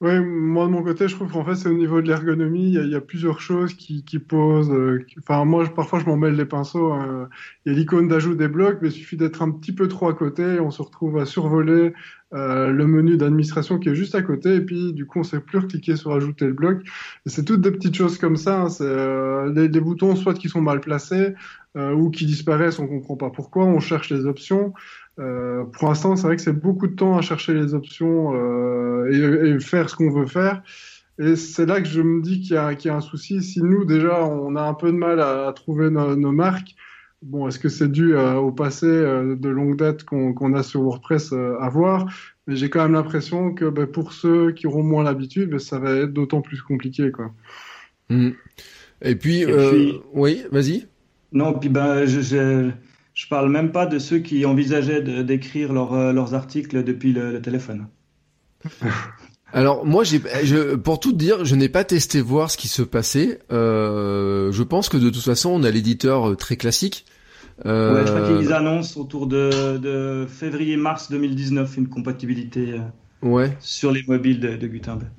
Oui, moi de mon côté, je trouve qu'en fait, c'est au niveau de l'ergonomie, il, y, a plusieurs choses qui, qui posent. Euh, enfin, moi, parfois, je m'en mêle les pinceaux. Hein. Il y a l'icône d'ajout des blocs, mais il suffit d'être un petit peu trop à côté, et on se retrouve à survoler euh, le menu d'administration qui est juste à côté, et puis du coup, on sait plus cliquer sur ajouter le bloc. C'est toutes des petites choses comme ça. Hein. C'est euh, des, boutons, soit qui sont mal placés, euh, ou qui disparaissent, on comprend pas pourquoi. On cherche les options. Euh, pour l'instant, c'est vrai que c'est beaucoup de temps à chercher les options euh, et, et, faire ce qu'on veut faire. Et c'est là que je me dis qu'il y, y, a un souci. Si nous, déjà, on a un peu de mal à, à trouver nos, nos, marques, bon, est-ce que c'est dû euh, au passé euh, de longue date qu'on a sur WordPress euh, à voir? Mais j'ai quand même l'impression que ben, pour ceux qui auront moins l'habitude, ben, ça va être d'autant plus compliqué. Quoi. Mmh. Et puis, et puis oui, vas-y. Non, puis ben, je, je je parle même pas de ceux qui envisageaient d'écrire leur, euh, leurs articles depuis le, le téléphone. <laughs> Alors moi, je, pour tout dire, je n'ai pas testé voir ce qui se passait. Euh, je pense que de toute façon, on a l'éditeur euh, très classique. Euh... Ouais, je crois qu'ils annoncent autour de, de février-mars 2019 une compatibilité ouais. sur les mobiles de, de Gutenberg.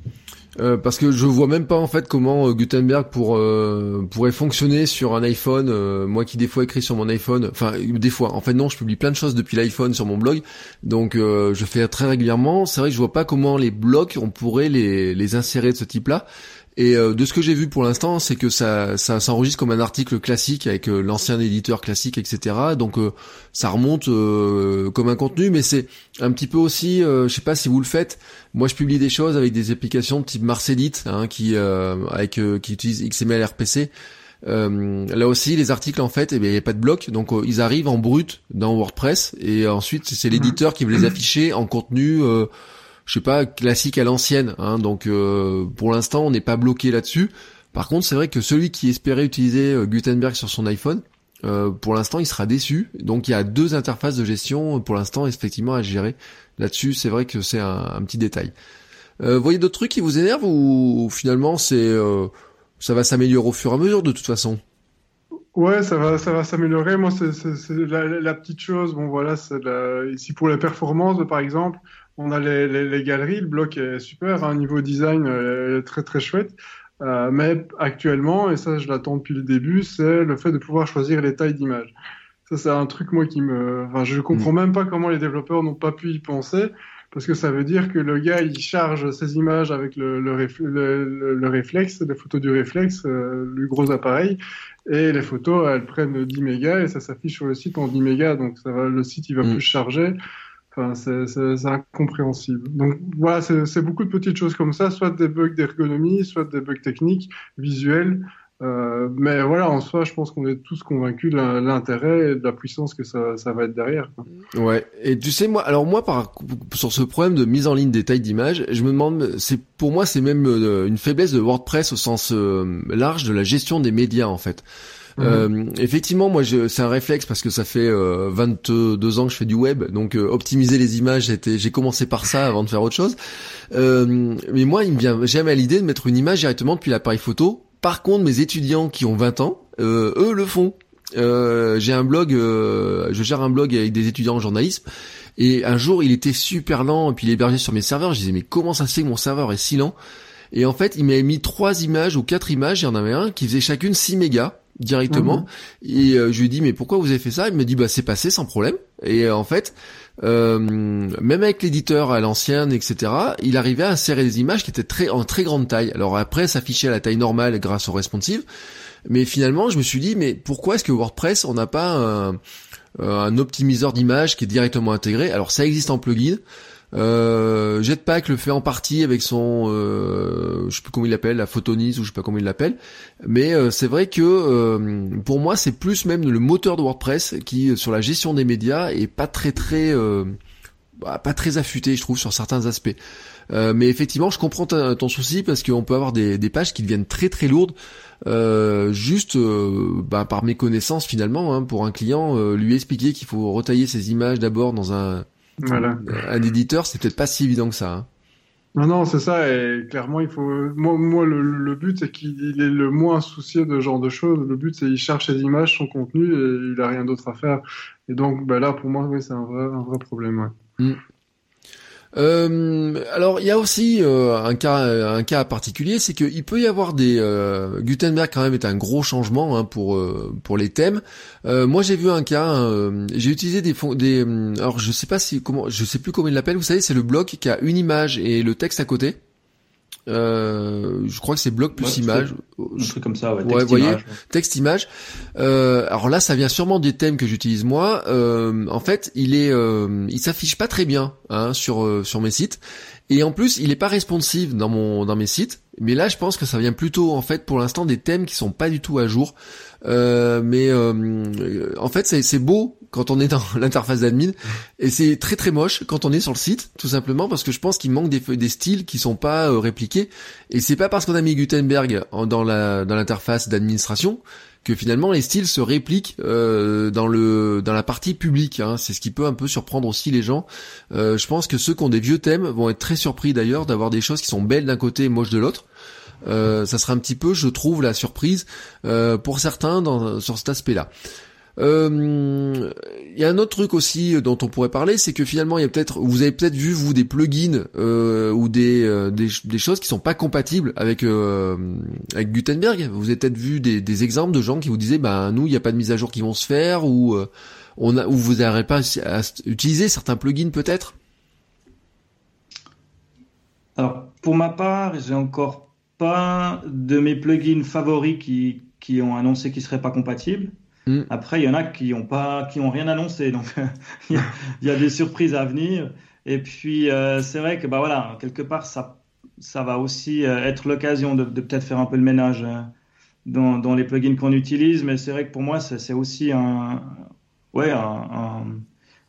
Euh, parce que je vois même pas en fait comment euh, Gutenberg pour, euh, pourrait fonctionner sur un iPhone. Euh, moi qui des fois écris sur mon iPhone, enfin des fois. En fait non, je publie plein de choses depuis l'iPhone sur mon blog, donc je fais très régulièrement. C'est vrai que je vois pas comment les blocs on pourrait les, les insérer de ce type-là. Et euh, de ce que j'ai vu pour l'instant, c'est que ça, ça s'enregistre comme un article classique avec euh, l'ancien éditeur classique, etc. Donc euh, ça remonte comme un contenu, mais c'est un petit peu aussi, je sais pas si vous le faites. Moi, je publie des choses avec des applications de type Marcedit, hein, qui avec qui utilisent XML RPC. là aussi, les articles en fait, eh il n'y a pas de bloc, donc ils arrivent en brut dans WordPress, et ensuite c'est l'éditeur qui veut les afficher en contenu je sais pas, classique à l'ancienne. Hein, donc euh, pour l'instant, on n'est pas bloqué là-dessus. Par contre, c'est vrai que celui qui espérait utiliser euh, Gutenberg sur son iPhone, euh, pour l'instant, il sera déçu. Donc il y a deux interfaces de gestion pour l'instant effectivement à gérer. Là-dessus, c'est vrai que c'est un, petit détail. vous voyez d'autres trucs qui vous énervent ou, finalement c'est ça va s'améliorer au fur et à mesure de toute façon? Ouais, ça va, ça va s'améliorer. Moi, c'est la, la, petite chose. Bon, voilà, c'est ici pour les performances, par exemple, on a les, les, les, galeries, le bloc est super, un hein, niveau design euh, très très chouette. Euh, mais actuellement, et ça je l'attends depuis le début, c'est le fait de pouvoir choisir les tailles d'image. Ça c'est un truc moi qui me, enfin je comprends mm. même pas comment les développeurs n'ont pas pu y penser, parce que ça veut dire que le gars il charge ses images avec le, le, le, le réflexe, les photos du réflexe, euh, le gros appareil, et les photos elles prennent 10 mégas et ça s'affiche sur le site en 10 mégas, donc ça va, le site il va mm. plus charger. Enfin, c'est incompréhensible. Donc voilà, c'est beaucoup de petites choses comme ça, soit des bugs d'ergonomie, soit des bugs techniques, visuels. Euh, mais voilà, en soi, je pense qu'on est tous convaincus de l'intérêt et de la puissance que ça, ça va être derrière. Quoi. Ouais. Et tu sais, moi, alors moi, par, sur ce problème de mise en ligne des tailles d'image, je me demande, c'est pour moi, c'est même euh, une faiblesse de WordPress au sens euh, large de la gestion des médias, en fait. Mhm. Euh, effectivement, moi, c'est un réflexe parce que ça fait euh, 22 ans que je fais du web, donc euh, optimiser les images, j'ai commencé par ça avant de faire autre chose. Euh, mais moi, il me vient jamais l'idée de mettre une image directement depuis l'appareil photo. Par contre, mes étudiants qui ont 20 ans, eux le font. j'ai un blog, je gère un blog avec des étudiants en journalisme. Et un jour, il était super lent, et puis il hébergé sur mes serveurs. Je disais, mais comment ça se fait que mon serveur est si lent? Et en fait, il m'avait mis trois images ou quatre images. Il y en avait un qui faisait chacune 6 mégas directement. Mhm. Et euh, je lui dis mais pourquoi vous avez fait ça? Il me dit bah c'est passé sans problème. Et euh, en fait, euh, même avec l'éditeur à l'ancienne, etc., il arrivait à insérer des images qui étaient très en très grande taille. Alors après, s'affichait à la taille normale grâce au responsive. Mais finalement, je me suis dit mais pourquoi est-ce que WordPress on n'a pas un, un optimiseur d'image qui est directement intégré? Alors ça existe en plugin. Euh, Jetpack le fait en partie avec son, euh, je sais plus comment il l'appelle, la Photonise ou je sais pas comment il l'appelle, mais euh, c'est vrai que euh, pour moi c'est plus même le moteur de WordPress qui sur la gestion des médias est pas très très bah, pas très affûté je trouve sur certains aspects. mais effectivement je comprends ton souci parce qu'on peut avoir des, des, pages qui deviennent très très lourdes juste bah, par méconnaissance finalement hein, pour un client lui expliquer qu'il faut retailler ses images d'abord dans un voilà. Un éditeur, c'est peut-être pas si évident que ça. Hein. Non, non, c'est ça. Et clairement, il faut. Moi, moi le, but, c'est qu'il est le moins soucieux de ce genre de choses. Le but, c'est qu'il cherche ses images, son contenu, et il a rien d'autre à faire. Et donc, bah, là, pour moi, oui, c'est un vrai, un vrai problème. Ouais. Mm. Euh, alors il y a aussi euh, un cas un cas particulier, c'est qu'il peut y avoir des euh, Gutenberg quand même est un gros changement hein, pour pour les thèmes. moi j'ai vu un cas, j'ai utilisé des des alors je sais pas si comment je sais plus comment il l'appelle. Vous savez c'est le bloc qui a une image et le texte à côté. Euh, je crois que c'est bloc plus image. Un truc comme ça, ouais. Texte, ouais, image, texte image. Euh, alors là, ça vient sûrement des thèmes que j'utilise moi. Euh, en fait, il est, euh, il s'affiche pas très bien hein, sur euh, sur mes sites. Et en plus, il est pas responsive dans mon dans mes sites. Mais là, je pense que ça vient plutôt en fait pour l'instant des thèmes qui sont pas du tout à jour. Euh, mais euh, en fait, c'est beau quand on est dans <laughs> l'interface d'admin et c'est très très moche quand on est sur le site, tout simplement parce que je pense qu'il manque des, styles qui sont pas euh, répliqués. Et c'est pas parce qu'on a mis Gutenberg dans la dans l'interface d'administration que finalement les styles se répliquent euh, dans le dans la partie publique. Hein. C'est ce qui peut un peu surprendre aussi les gens. Euh, je pense que ceux qui ont des vieux thèmes vont être très surpris d'ailleurs d'avoir des choses qui sont belles d'un côté et moches de l'autre. Euh, ça sera un petit peu, je trouve, la surprise euh, pour certains dans, sur cet aspect-là. Il euh, y a un autre truc aussi dont on pourrait parler, c'est que finalement, il y a peut-être, vous avez peut-être vu vous des plugins euh, ou des, euh, des, choses qui sont pas compatibles avec avec Gutenberg. Vous avez peut-être vu des, des, exemples de gens qui vous disaient, bah nous, il n'y a pas de mise à jour qui vont se faire ou on a, ou vous n'arrivez pas à utiliser certains plugins peut-être? Alors pour ma part, j'ai encore pas de mes plugins favoris qui qui ont annoncé qu'ils seraient pas compatibles. Mm. Après, il y en a qui n'ont pas, qui ont rien annoncé, donc <laughs> il y, a des surprises à venir. Et puis, euh, c'est vrai que bah voilà, quelque part, ça, ça va aussi euh, être l'occasion de, de peut-être faire un peu le ménage euh, dans, dans, les plugins qu'on utilise. Mais c'est vrai que pour moi, c'est aussi un, ouais, un,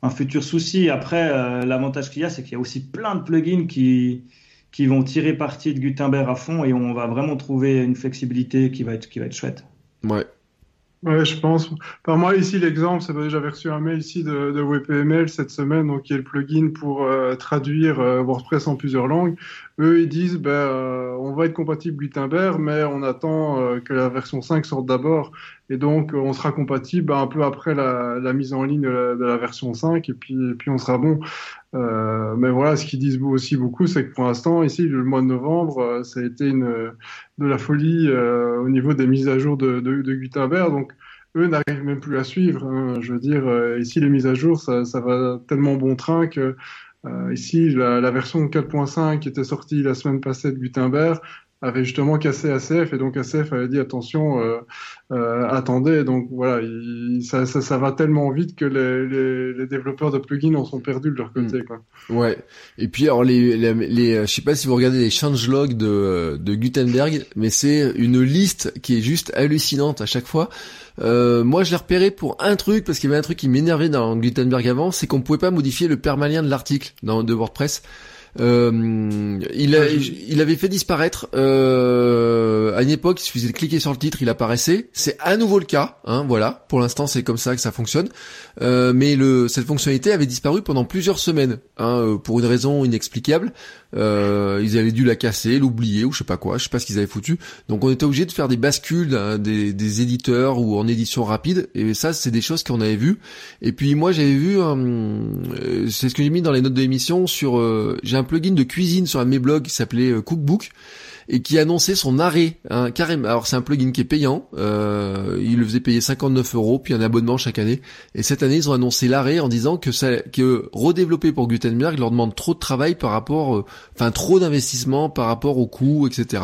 un, futur souci. Après, l'avantage qu'il y a, c'est qu'il y a aussi plein de plugins qui qui vont tirer parti de Gutenberg à fond et on va vraiment trouver une flexibilité qui va être qui va être chouette. Ouais, Ouais, je pense. Par moi, ici, l'exemple, j'avais reçu un mail ici de, de WPML cette semaine, donc qui est le plugin pour euh, traduire euh, WordPress en plusieurs langues. Eux, ils disent, ben, euh, on va être compatible Gutenberg, mais on attend que la version 5 sorte d'abord. Et donc, on sera compatible un peu après la, mise en ligne de la, version 5, et puis, et puis on sera bon. mais voilà, ce qu'ils disent aussi beaucoup, c'est que pour l'instant, ici, le mois de novembre, ça a été de la folie au niveau des mises à jour de, Gutenberg. Donc, eux n'arrivent même plus à suivre. Hein. Je veux dire, euh, ici les mises à jour, ça, va tellement bon train que euh, ici la version 4.5 qui était sortie la semaine passée de Gutenberg avait justement cassé ACF et donc ACF avait dit attention, euh, euh, attendez. Donc voilà, il, ça, ça, ça, va tellement vite que les, les, les, développeurs de plugins en sont perdus de leur côté. Hmm. Quoi. Ouais. Et puis alors les, les, les, je sais pas si vous regardez les changelogs de, de Gutenberg, mais c'est une liste qui est juste hallucinante à chaque fois. Euh, moi, je l'ai repéré pour un truc parce qu'il y avait un truc qui m'énervait dans Gutenberg avant, c'est qu'on pouvait pas modifier le permalien de l'article dans de WordPress. Euh, il, il avait fait disparaître euh, à une époque, il suffisait de cliquer sur le titre, il apparaissait. C'est à nouveau le cas, hein, voilà. Pour l'instant, c'est comme ça que ça fonctionne. Euh, mais le, cette fonctionnalité avait disparu pendant plusieurs semaines, hein, pour une raison inexplicable. Euh, ils avaient dû la casser, l'oublier ou je sais pas quoi, je sais pas ce qu'ils avaient foutu. Donc on était obligé de faire des bascules hein, des, éditeurs ou en édition rapide. Et ça, c'est des choses qu'on avait vues. Et puis moi, j'avais vu, euh, c'est ce que j'ai mis dans les notes de l'émission sur, euh, j'ai un plugin de cuisine sur un de mes blogs qui s'appelait Cookbook et qui annonçait son arrêt, hein, carrément. Alors c'est un plugin qui est payant, euh, il le faisait payer 59 euros, puis un abonnement chaque année. Et cette année, ils ont annoncé l'arrêt en disant que ça, que redévelopper pour Gutenberg leur demande trop de travail par rapport, euh, enfin trop d'investissement par rapport aux coûts, etc.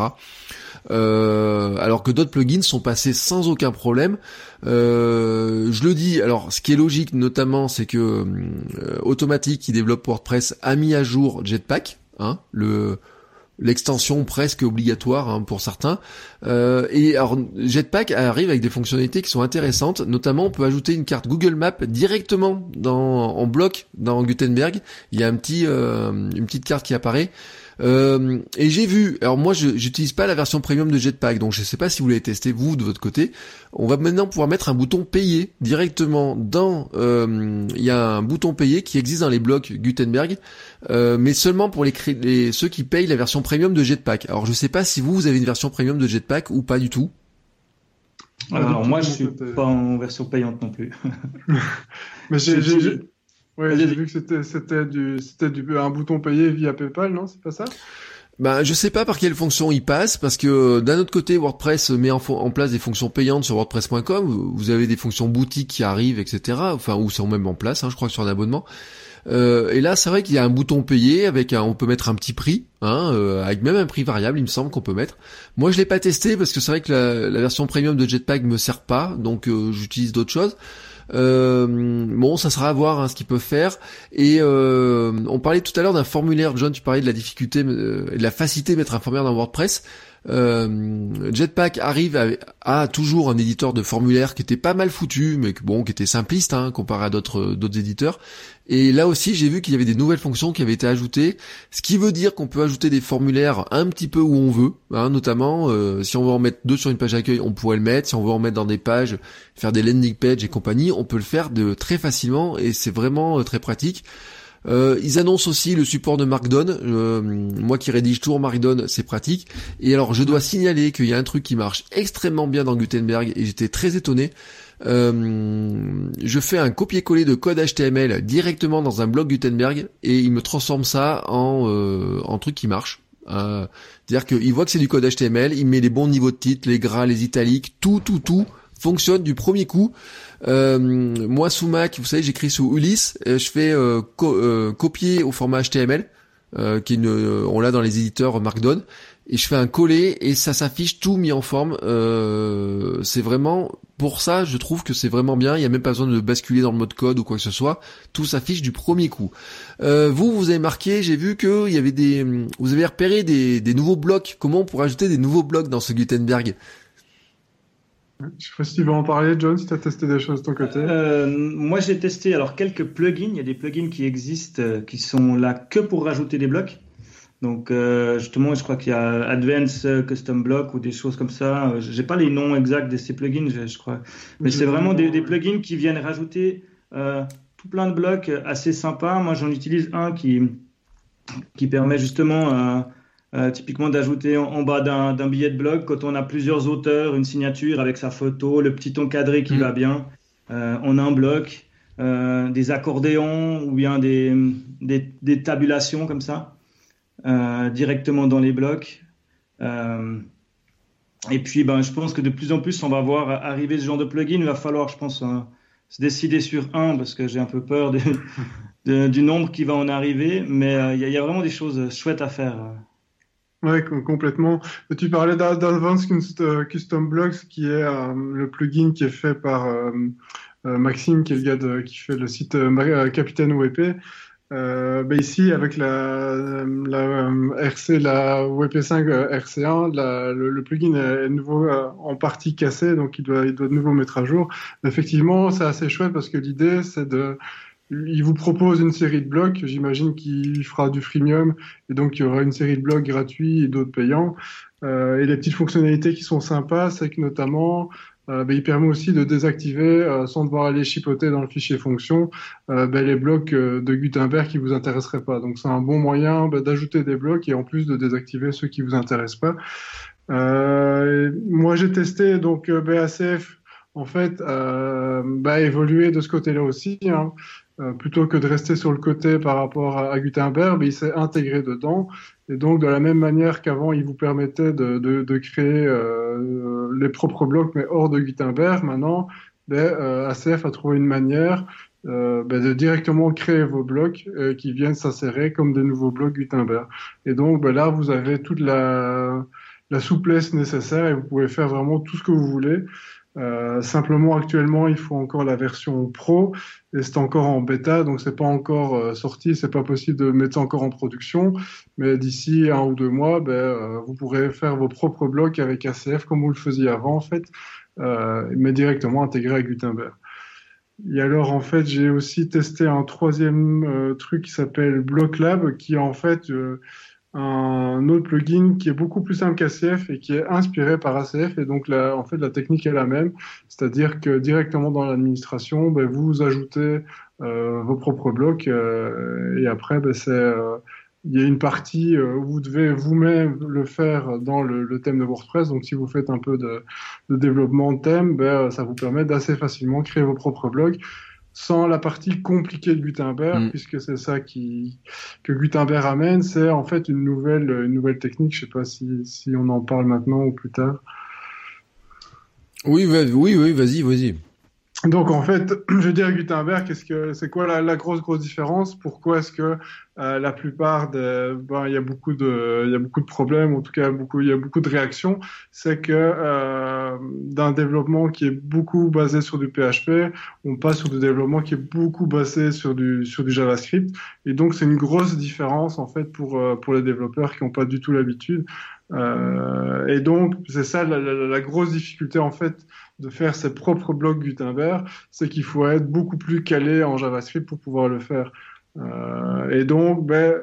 Euh, alors que d'autres plugins sont passés sans aucun problème. Euh, je le dis, alors ce qui est logique notamment, c'est que euh, Automatic qui développe WordPress a mis à jour Jetpack, hein, le l'extension presque obligatoire hein, pour certains. Euh, et alors Jetpack arrive avec des fonctionnalités qui sont intéressantes. Notamment, on peut ajouter une carte Google Maps directement dans en bloc dans Gutenberg. Il y a un petit euh, une petite carte qui apparaît. Euh, et j'ai vu, alors moi je j'utilise pas la version premium de Jetpack, donc je sais pas si vous l'avez testé vous de votre côté. On va maintenant pouvoir mettre un bouton payer directement dans. Euh, il y a un bouton payer qui existe dans les blocs Gutenberg, euh, mais seulement pour les, les, ceux qui payent la version premium de Jetpack. Alors je sais pas si vous vous avez une version premium de Jetpack ou pas du tout. Alors, moi je suis pas en version payante non plus. <laughs> mais j'ai Ouais, j'ai vu que c'était c'était du c'était du un bouton payé via PayPal, non? C'est pas ça? Ben, je sais pas par quelle fonction il passe parce que d'un autre côté, WordPress met en, en, place des fonctions payantes sur WordPress.com. Vous avez des fonctions boutiques qui arrivent, etc. Enfin, ou sont même en place, hein, je crois, sur un abonnement. Euh, et là, c'est vrai qu'il y a un bouton payé avec un, on peut mettre un petit prix, hein, euh, avec même un prix variable, il me semble qu'on peut mettre. Moi, je l'ai pas testé parce que c'est vrai que la, la, version premium de Jetpack me sert pas, donc euh, j'utilise d'autres choses. Euh, bon, ça sera à voir hein, ce qu'ils peuvent faire. Et euh, on parlait tout à l'heure d'un formulaire, John, tu parlais de la difficulté, euh, de la facilité de mettre un formulaire dans WordPress. Euh, Jetpack arrive à, toujours un éditeur de formulaire qui était pas mal foutu, mais bon, qui était simpliste hein, comparé à d'autres d'autres éditeurs. Et là aussi, j'ai vu qu'il y avait des nouvelles fonctions qui avaient été ajoutées, ce qui veut dire qu'on peut ajouter des formulaires un petit peu où on veut, hein, notamment euh, si on veut en mettre deux sur une page d'accueil, on pourrait le mettre. Si on veut en mettre dans des pages, faire des landing pages et compagnie, on peut le faire de très facilement et c'est vraiment euh, très pratique. Euh, ils annoncent aussi le support de Markdown. Euh, moi qui rédige toujours Markdown, c'est pratique. Et alors, je dois signaler qu'il y a un truc qui marche extrêmement bien dans Gutenberg et j'étais très étonné. Euh, je fais un copier-coller de code HTML directement dans un bloc Gutenberg et il me transforme ça en, en truc qui marche. C'est-à-dire qu'il voit que c'est du code HTML, il met les bons niveaux de titre, les gras, les italiques, tout, tout, tout fonctionne du premier coup. Euh, moi sous Mac, vous savez, j'écris sous Ulysse, je fais euh, euh, copier au format HTML, qui on l'a dans les éditeurs Markdown, et je fais un coller et ça s'affiche tout mis en forme. c'est vraiment pour ça, je trouve que c'est vraiment bien. Il n'y a même pas besoin de basculer dans le mode code ou quoi que ce soit. Tout s'affiche du premier coup. vous, vous avez marqué, j'ai vu que il y avait des, vous avez repéré des, des nouveaux blocs. Comment on pourrait ajouter des nouveaux blocs dans ce Gutenberg? Je sais pas si tu veux en parler, John, si tu as testé des choses de ton côté. Euh, moi, j'ai testé alors quelques plugins. Il y a des plugins qui existent euh, qui sont là que pour rajouter des blocs. Donc, euh, justement, je crois qu'il y a Advanced Custom Block ou des choses comme ça. J'ai pas les noms exacts de ces plugins, je, crois. Mais c'est vraiment des, des, plugins qui viennent rajouter tout plein de blocs assez sympas. Moi, j'en utilise un qui, qui permet justement euh, typiquement d'ajouter en, bas d'un billet de blog, quand on a plusieurs auteurs, une signature avec sa photo, le petit encadré qui mm. va bien, euh, on a un bloc, euh, des accordéons ou bien des, des, des tabulations comme ça, directement dans les blocs. et puis, ben, je pense que de plus en plus, on va voir arriver ce genre de plugin. Il va falloir, je pense, se décider sur un parce que j'ai un peu peur de, <laughs> du nombre qui va en arriver. Mais il y, y, a vraiment des choses chouettes à faire. Ouais, complètement. Tu parlais d'Advanced euh, Custom Blocks, qui est euh, le plugin qui est fait par euh, Maxime, qui est le gars qui fait le site Capitaine WP. Euh, ben ici, avec la, la RC, la WP5 RC1, la, le, le, plugin est nouveau en partie cassé, donc il doit, il doit de nouveau mettre à jour. Effectivement, c'est assez chouette parce que l'idée, c'est de il vous propose une série de blocs. J'imagine qu'il fera du freemium et donc il y aura une série de blocs gratuits et d'autres payants. Euh, et les petites fonctionnalités qui sont sympas, c'est que notamment, euh, ben, il permet aussi de désactiver, euh, sans devoir aller chipoter dans le fichier fonction, euh, ben, les blocs euh, de Gutenberg qui vous intéresseraient pas. Donc c'est un bon moyen ben, d'ajouter des blocs et en plus de désactiver ceux qui vous intéressent pas. moi j'ai testé donc BACF en fait, euh, bah, évoluer de ce côté-là aussi. Hein. Euh, plutôt que de rester sur le côté par rapport à, Gutenberg, il s'est intégré dedans. Et donc, de la même manière qu'avant, il vous permettait de, de, de créer euh, les propres blocs, mais hors de Gutenberg, maintenant, ben, euh, ACF a trouvé une manière euh, ben, de directement créer vos blocs euh, qui viennent s'insérer comme des nouveaux blocs Gutenberg. Et donc, ben, là, vous avez toute la, la souplesse nécessaire et vous pouvez faire vraiment tout ce que vous voulez. Euh, simplement, actuellement, il faut encore la version pro et c'est encore en bêta, donc c'est pas encore euh, sorti, c'est pas possible de mettre ça encore en production. Mais d'ici un ou deux mois, ben, euh, vous pourrez faire vos propres blocs avec ACF comme vous le faisiez avant, en fait, mais directement intégré à Gutenberg. Et alors, en fait, j'ai aussi testé un troisième truc qui s'appelle BlockLab, qui en fait un autre plugin qui est beaucoup plus simple qu'ACF et qui est inspiré par ACF et donc la, en fait la technique est la même, c'est-à-dire que directement dans l'administration, ben, vous ajoutez euh, vos propres blocs euh, et après ben, c'est euh, il y a une partie où vous devez vous-même le faire dans le, le, thème de WordPress. Donc, si vous faites un peu de, de développement de thème, ben, ça vous permet d'assez facilement créer vos propres blogs. Sans la partie compliquée de Gutenberg, mm. puisque c'est ça qui, que Gutenberg amène, c'est en fait une nouvelle, une nouvelle technique. Je sais pas si, si on en parle maintenant ou plus tard. Oui, oui, oui, vas-y, vas-y. Donc en fait, <clears throat> je veux dire Gutenberg, qu'est-ce que c'est quoi la, la, grosse grosse différence? Pourquoi est-ce que euh, la plupart de ben il y a beaucoup de il y a beaucoup de problèmes, en tout cas beaucoup il y a beaucoup de réactions, c'est que euh, d'un développement qui est beaucoup basé sur du PHP, on passe sur du développement qui est beaucoup basé sur du sur du JavaScript. Et donc c'est une grosse différence en fait pour euh, pour les développeurs qui n'ont pas du tout l'habitude. Euh, et donc c'est ça la, la, la grosse difficulté en fait de faire ses propres blocs Gutenberg, c'est qu'il faut être beaucoup plus calé en JavaScript pour pouvoir le faire. Euh, et donc, ben,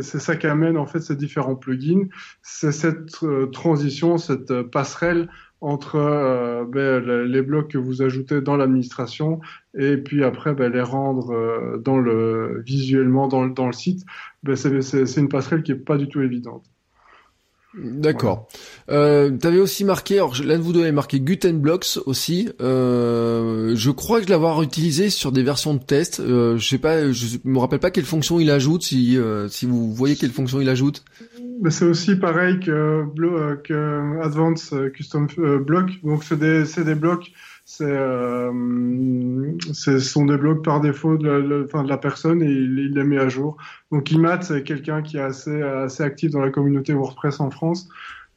c'est ça qui amène en fait ces différents plugins, c'est cette euh, transition, cette euh, passerelle entre euh, ben, les blocs que vous ajoutez dans l'administration et puis après ben, les rendre dans le visuellement dans, dans le site. Ben, c'est une passerelle qui est pas du tout évidente. D'accord. Euh, T'avais aussi marqué, alors l'un de vous deux avait marqué Gutenblocks aussi. Euh, je crois que je l'avoir utilisé sur des versions de test. Euh, je sais pas, je me rappelle pas quelle fonction il ajoute. Si euh, si vous voyez quelle fonction il ajoute. C'est aussi pareil que, euh, que Advanced Custom Block. Donc c'est des des blocs euh, ce sont des blogs par défaut de la, enfin, de la personne et il, les met à jour. Donc Imat, c'est quelqu'un qui est assez, assez actif dans la communauté WordPress en France,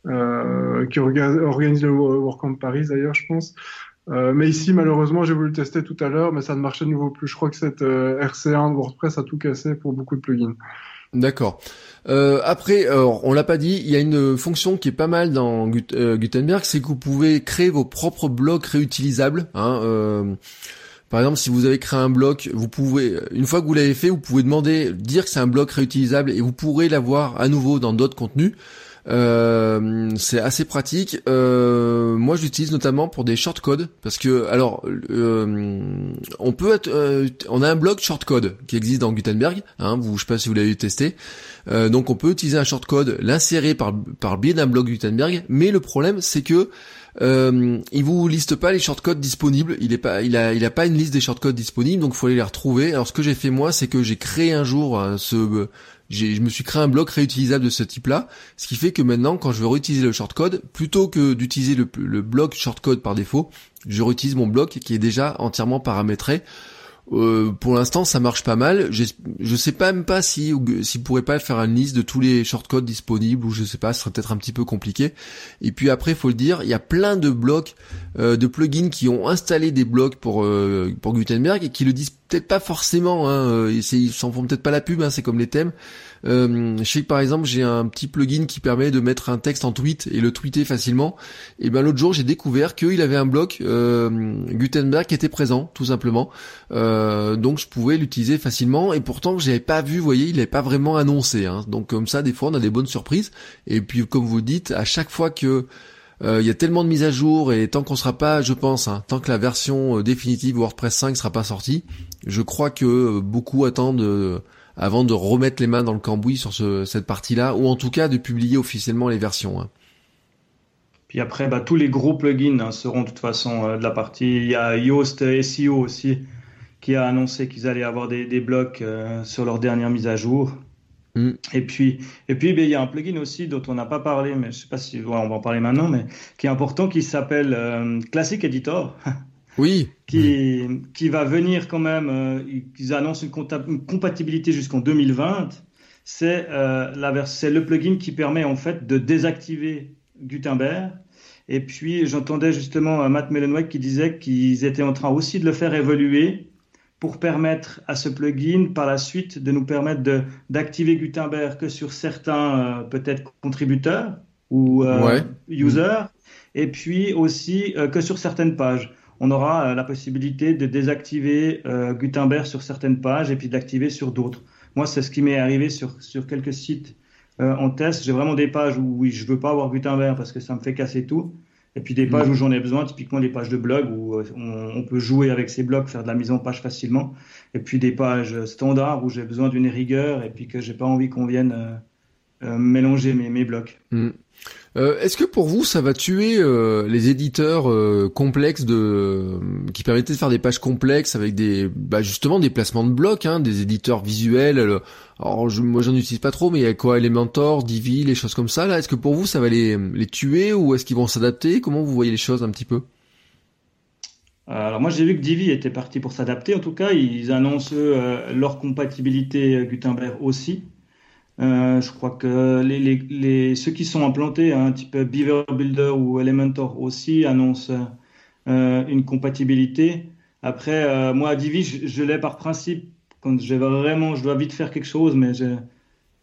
euh, qui organise le WordCamp Paris d'ailleurs, je pense. Euh, mais ici, malheureusement, j'ai voulu le tester tout à l'heure, mais ça ne marchait de nouveau plus. Je crois que cette euh, RC1 de WordPress a tout cassé pour beaucoup de plugins. D'accord. Euh, après, alors, on l'a pas dit, il y a une fonction qui est pas mal dans euh, Gutenberg, c'est que vous pouvez créer vos propres blocs réutilisables. Hein, euh, par exemple, si vous avez créé un bloc, vous pouvez, une fois que vous l'avez fait, vous pouvez demander, dire que c'est un bloc réutilisable et vous pourrez l'avoir à nouveau dans d'autres contenus. Euh, c'est assez pratique. Euh, moi, j'utilise notamment pour des shortcodes parce que, alors, euh, on peut être, euh, on a un bloc shortcode qui existe dans Gutenberg. Hein, vous, je sais pas si vous l'avez testé. Donc, on peut utiliser un shortcode, l'insérer par par biais d'un bloc Gutenberg. Mais le problème, c'est que euh, il vous liste pas les shortcodes disponibles. Il est pas, il a, il a pas une liste des shortcodes disponibles, donc il faut aller les retrouver. Alors ce que j'ai fait moi, c'est que j'ai créé un jour ce je me suis créé un bloc réutilisable de ce type-là, ce qui fait que maintenant, quand je veux réutiliser le shortcode, plutôt que d'utiliser le, le bloc shortcode par défaut, je réutilise mon bloc qui est déjà entièrement paramétré. Euh, pour l'instant, ça marche pas mal. Je sais pas même pas si s'il pourrait pas faire une liste de tous les shortcodes disponibles ou je sais pas, ce serait peut-être un petit peu compliqué. Et puis après, faut le dire, il y a plein de blocs, euh, de plugins qui ont installé des blocs pour euh, pour Gutenberg et qui le disent peut-être pas forcément. Hein, ils s'en font peut-être pas la pub. Hein, c'est comme les thèmes. Euh, je sais que par exemple j'ai un petit plugin qui permet de mettre un texte en tweet et le tweeter facilement. Et ben l'autre jour j'ai découvert qu'il avait un bloc euh, Gutenberg qui était présent tout simplement. Euh, donc je pouvais l'utiliser facilement et pourtant j'avais pas vu, vous voyez, il n'avait pas vraiment annoncé. Hein. Donc comme ça des fois on a des bonnes surprises. Et puis comme vous dites, à chaque fois que euh, il y a tellement de mises à jour et tant qu'on sera pas, je pense, hein, tant que la version définitive WordPress 5 sera pas sortie, je crois que beaucoup attendent avant de remettre les mains dans le cambouis sur cette partie-là, ou en tout cas de publier officiellement les versions. Hein. Puis après, bah, tous les gros plugins hein, seront de toute façon euh, de la partie. Il y a Yoast SEO aussi qui a annoncé qu'ils allaient avoir des, blocs euh, sur leur dernière mise à jour. Mm. Et puis, et puis, ben, il y a un plugin aussi dont on n'a pas parlé, mais je sais pas si on va en parler maintenant, mais qui est important, qui s'appelle euh, Classic Editor. <laughs> Oui. Qui, qui va venir quand même, euh, ils annoncent une, compatibilité jusqu'en 2020. C'est euh, le plugin qui permet en fait de désactiver Gutenberg. Et puis j'entendais justement euh, Matt Mullenweg qui disait qu'ils étaient en train aussi de le faire évoluer pour permettre à ce plugin par la suite de nous permettre d'activer Gutenberg que sur certains peut-être contributeurs ou users, et puis aussi que sur certaines pages on aura euh, la possibilité de désactiver euh, Gutenberg sur certaines pages et puis d'activer sur d'autres. Moi, c'est ce qui m'est arrivé sur, sur quelques sites euh, en test. J'ai vraiment des pages où oui, je veux pas avoir Gutenberg parce que ça me fait casser tout. Et puis des pages mhm. où j'en ai besoin, typiquement des pages de blog où on, peut jouer avec ces blocs, faire de la mise en page facilement. Et puis des pages standards où j'ai besoin d'une rigueur et puis que j'ai pas envie qu'on vienne mélanger mes, mes blocs. Hmm. Euh, Est-ce que pour vous, ça va tuer euh, les éditeurs euh, complexes qui permettaient de faire des pages complexes avec des, bah, justement des placements de blocs, hein, des éditeurs visuels. Alors je, moi, j'en utilise pas trop, mais il y a quoi, Elementor, Divi, les choses comme ça. Là, est-ce que pour vous, ça va les, les tuer ou est-ce qu'ils vont s'adapter? Comment vous voyez les choses un petit peu? Alors moi j'ai vu que Divi était parti pour s'adapter. En tout cas, ils annoncent leur compatibilité Gutenberg aussi. Euh, je crois que les, les, les, ceux qui sont implantés, un hein, type Beaver Builder ou Elementor aussi, annoncent euh, une compatibilité. Après, euh, moi, Divi, je, je l'ai par principe quand j'ai vraiment, je dois vite faire quelque chose, mais je,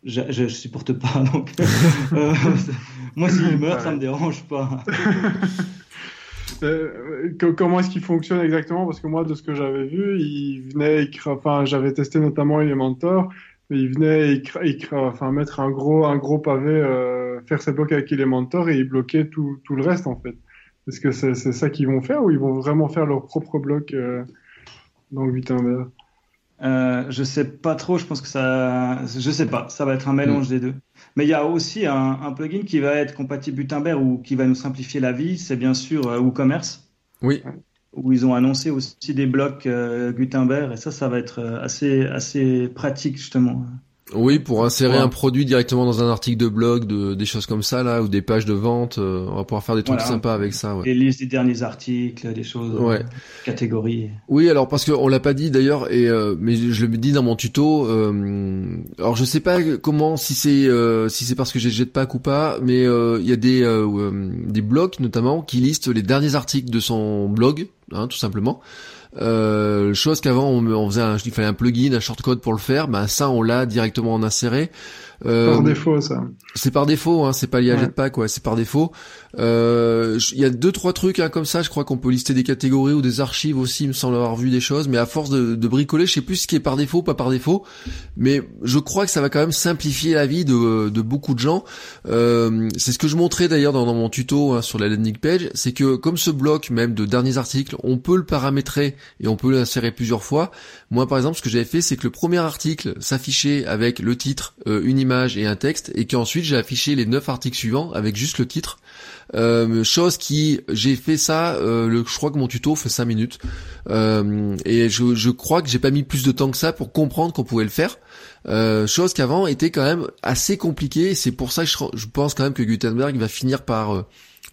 je, je supporte pas. <laughs> Donc, euh, <laughs> moi, s'il meurt, ça me dérange pas. <laughs> Euh, comment est-ce qu'il fonctionne exactement? Parce que moi, de ce que j'avais vu, il venait, enfin, j'avais testé notamment Elementor il venait écrire, enfin, mettre un gros, un gros pavé, euh, faire ses blocs avec Elementor et il bloquait tout, tout le reste en fait. Est-ce que c'est ça qu'ils vont faire ou ils vont vraiment faire leur propre bloc euh, dans Gutenberg euh, je sais pas trop, je pense que ça, je sais pas, ça va être un mélange des deux. Mais il y a aussi un, un, plugin qui va être compatible Gutenberg ou qui va nous simplifier la vie, c'est bien sûr euh, WooCommerce. Oui où ils ont annoncé aussi des blocs euh, Gutenberg et ça, ça va être euh, assez assez pratique justement. Oui, pour insérer un produit directement dans un article de blog, de, des choses comme ça là, ou des pages de vente, euh, on va pouvoir faire des trucs sympas avec ça. Ouais. Des listes des derniers articles, des choses, ouais. catégories. Oui, alors parce qu'on l'a pas dit d'ailleurs, et mais je le dis dans mon tuto. alors je sais pas comment, si c'est si c'est parce que j'ai Jetpack ou pas, mais il y a des des blogs notamment qui listent les derniers articles de son blog hein, tout simplement. Euh, chose qu'avant on, faisait un, il fallait un plugin, un shortcode pour le faire, ben ça on l'a directement en inséré. Euh, par défaut, ça. C'est par défaut, hein, c'est pas lié à Jetpack, ouais, c'est par défaut. Euh, il y a deux trois trucs hein, comme ça, je crois qu'on peut lister des catégories ou des archives aussi, il me semble avoir vu des choses, mais à force de, de, bricoler, je sais plus ce qui est par défaut, pas par défaut, mais je crois que ça va quand même simplifier la vie de, de beaucoup de gens. Euh, c'est ce que je montrais d'ailleurs dans, dans, mon tuto hein, sur la landing page, c'est que comme ce bloc même de derniers articles, on peut le paramétrer et on peut l'insérer plusieurs fois. Moi par exemple, ce que j'avais fait, c'est que le premier article s'affichait avec le titre, euh, une image et un texte, et qu'ensuite j'ai affiché les neuf articles suivants avec juste le titre. Euh, chose qui j'ai fait ça euh, je crois que mon tuto fait 5 minutes euh, et je, je, crois que j'ai pas mis plus de temps que ça pour comprendre qu'on pouvait le faire euh, chose qu'avant était quand même assez compliquée c'est pour ça que je, pense quand même que Gutenberg va finir par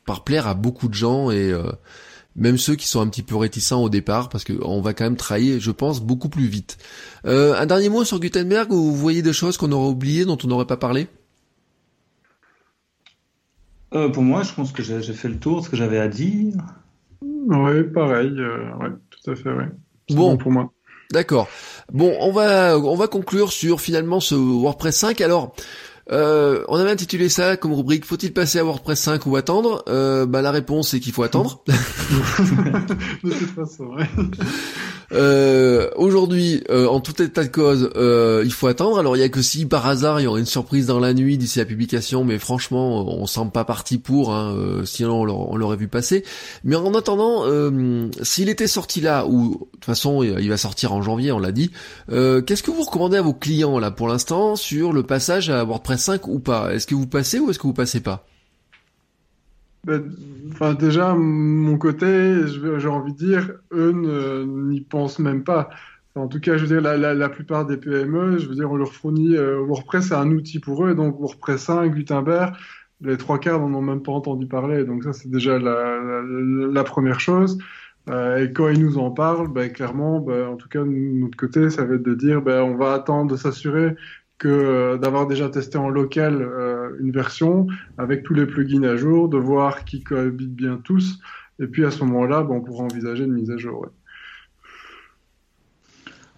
par plaire à beaucoup de gens et même ceux qui sont un petit peu réticents au départ, parce qu'on va quand même trahir, je pense, beaucoup plus vite. Euh, un dernier mot sur Gutenberg, où vous voyez des choses qu'on aurait oubliées, dont on n'aurait pas parlé? Euh, Pour moi, je pense que j'ai fait le tour de ce que j'avais à dire. Oui, pareil, euh, ouais, tout à fait, ouais. Bon. pour moi. D'accord. Bon, on va on va conclure sur finalement ce WordPress 5. Alors, euh, on avait intitulé ça comme rubrique Faut-il passer à WordPress 5 ou attendre euh, bah, La réponse c'est qu'il faut attendre. <laughs> de toute façon, ouais. Euh, Aujourd'hui, euh, en tout état de cause, euh, il faut attendre. Alors il y a que si par hasard il y aurait une surprise dans la nuit d'ici la publication, mais franchement, on semble pas parti pour. Hein, euh, sinon on l'aurait vu passer. Mais en attendant, s'il était sorti là, ou de toute façon il va sortir en janvier, on l'a dit. Qu'est-ce que vous recommandez à vos clients là pour l'instant sur le passage à WordPress 5 ou pas? Est-ce que vous passez ou est-ce que vous passez pas? Enfin, déjà, mon côté, j'ai envie de dire, eux n'y pensent même pas. en tout cas, je veux dire, la, plupart des PME, je veux dire, on leur fournit euh, WordPress, c'est un outil pour eux, donc WordPress 5, Gutenberg, les trois quarts n'en ont même pas entendu parler, donc ça, c'est déjà la, première chose. Euh, et quand ils nous en parlent, ben, clairement, ben, en tout cas, notre côté, ça va être de dire, ben, on va attendre de s'assurer que euh, d'avoir déjà testé en local euh, une version avec tous les plugins à jour, de voir qui cohabitent bien tous, et puis à ce moment-là, ben, on pourra envisager une mise à jour. Ouais.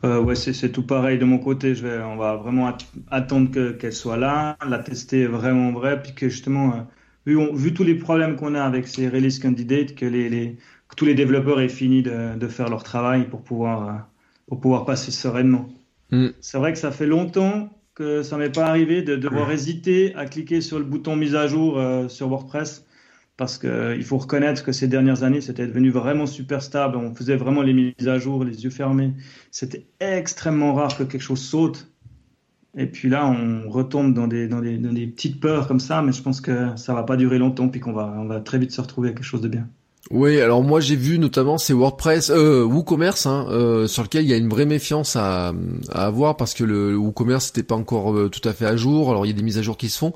Euh, ouais, c'est tout pareil de mon côté. Je vais, on va vraiment attendre qu'elle soit là, la tester vraiment vrai, puis que justement, vu, vu, tous les problèmes qu'on a avec ces release candidates, que, les, les, que tous les développeurs aient fini de, de, faire leur travail pour pouvoir, pour pouvoir passer sereinement. Mm. C'est vrai que ça fait longtemps que ça m'est pas arrivé de devoir hésiter à cliquer sur le bouton mise à jour euh, sur WordPress parce qu'il euh, faut reconnaître que ces dernières années, c'était devenu vraiment super stable. On faisait vraiment les mises à jour, les yeux fermés. C'était extrêmement rare que quelque chose saute. Et puis là, on retombe dans des, dans des, dans des petites peurs comme ça, mais je pense que ça va pas durer longtemps, puis qu'on va, on va très vite se retrouver avec quelque chose de bien. Oui, alors moi j'ai vu notamment ces WordPress, euh, WooCommerce, hein, euh, sur lequel il y a une vraie méfiance à, à avoir parce que le, WooCommerce n'était pas encore euh, tout à fait à jour. Alors il y a des mises à jour qui se font.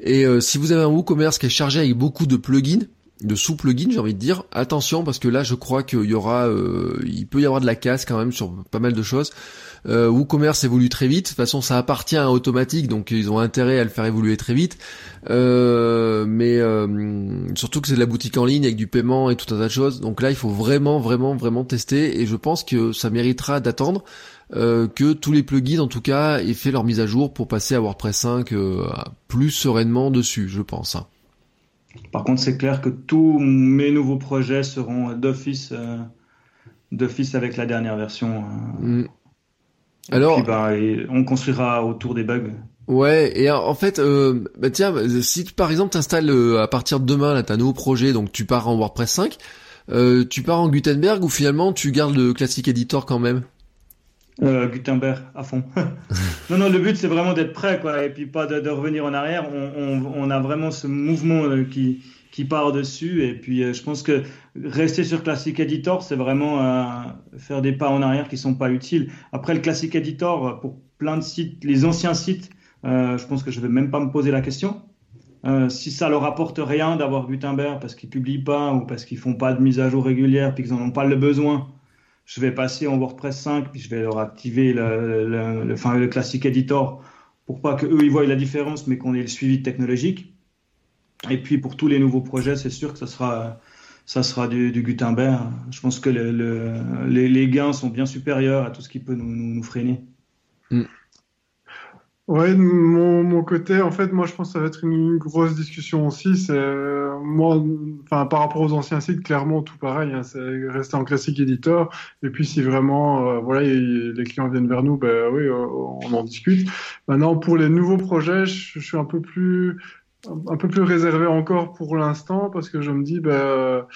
Et euh, si vous avez un WooCommerce qui est chargé avec beaucoup de plugins, de sous-plugins, j'ai envie de dire, attention parce que là je crois qu'il y aura, il peut y avoir de la casse quand même sur pas mal de choses. Euh, WooCommerce évolue très vite. De toute façon, ça appartient à Automatique, donc ils ont intérêt à le faire évoluer très vite. Euh, mais euh, surtout que c'est de la boutique en ligne avec du paiement et tout un tas de choses. Donc là, il faut vraiment, vraiment, vraiment tester. Et je pense que ça méritera d'attendre euh, que tous les plugins, en tout cas, aient fait leur mise à jour pour passer à WordPress 5 euh, plus sereinement dessus, je pense. Hein. Par contre, c'est clair que tous mes nouveaux projets seront d'office, d'office avec la dernière version. Mm. Alors, bah, on construira autour des bugs. Ouais, et en fait, euh, bah tiens, si par exemple t'installes euh, à partir de demain là, un nouveau projet, donc tu pars en WordPress 5, euh, tu pars en Gutenberg ou finalement tu gardes le classique editor quand même? Euh, Gutenberg à fond. <laughs> non, non, le but c'est vraiment d'être prêt, quoi, et puis pas de, de revenir en arrière. On, on, on, a vraiment ce mouvement euh, qui, qui part dessus. Et puis, euh, je pense que rester sur Classic Editor, c'est vraiment euh, faire des pas en arrière qui sont pas utiles. Après, le Classic Editor, pour plein de sites, les anciens sites, euh, je pense que je vais même pas me poser la question. si ça leur apporte rien d'avoir Gutenberg parce qu'ils publient pas ou parce qu'ils font pas de mise à jour régulière puis qu'ils en ont pas le besoin, je vais passer en WordPress 5 puis je vais leur activer le, le, le, le Classic Editor pour pas que eux ils voient la différence mais qu'on ait le suivi technologique. Et puis pour tous les nouveaux projets, c'est sûr que ça sera, ça sera du, du Gutenberg. Je pense que le, le, les, les, gains sont bien supérieurs à tout ce qui peut nous, nous, nous freiner. Mm. Ouais, de mon, mon, côté, en fait, moi, je pense que ça va être une, grosse discussion aussi. C'est moi, enfin, par rapport aux anciens sites, clairement, tout pareil. Hein, c'est rester en classique éditeur. Et puis, si vraiment, euh, voilà, les clients viennent vers nous, ben oui, euh, on en discute. Maintenant, pour les nouveaux projets, je, je suis un peu plus un peu plus réservé encore pour l'instant parce que je me dis ben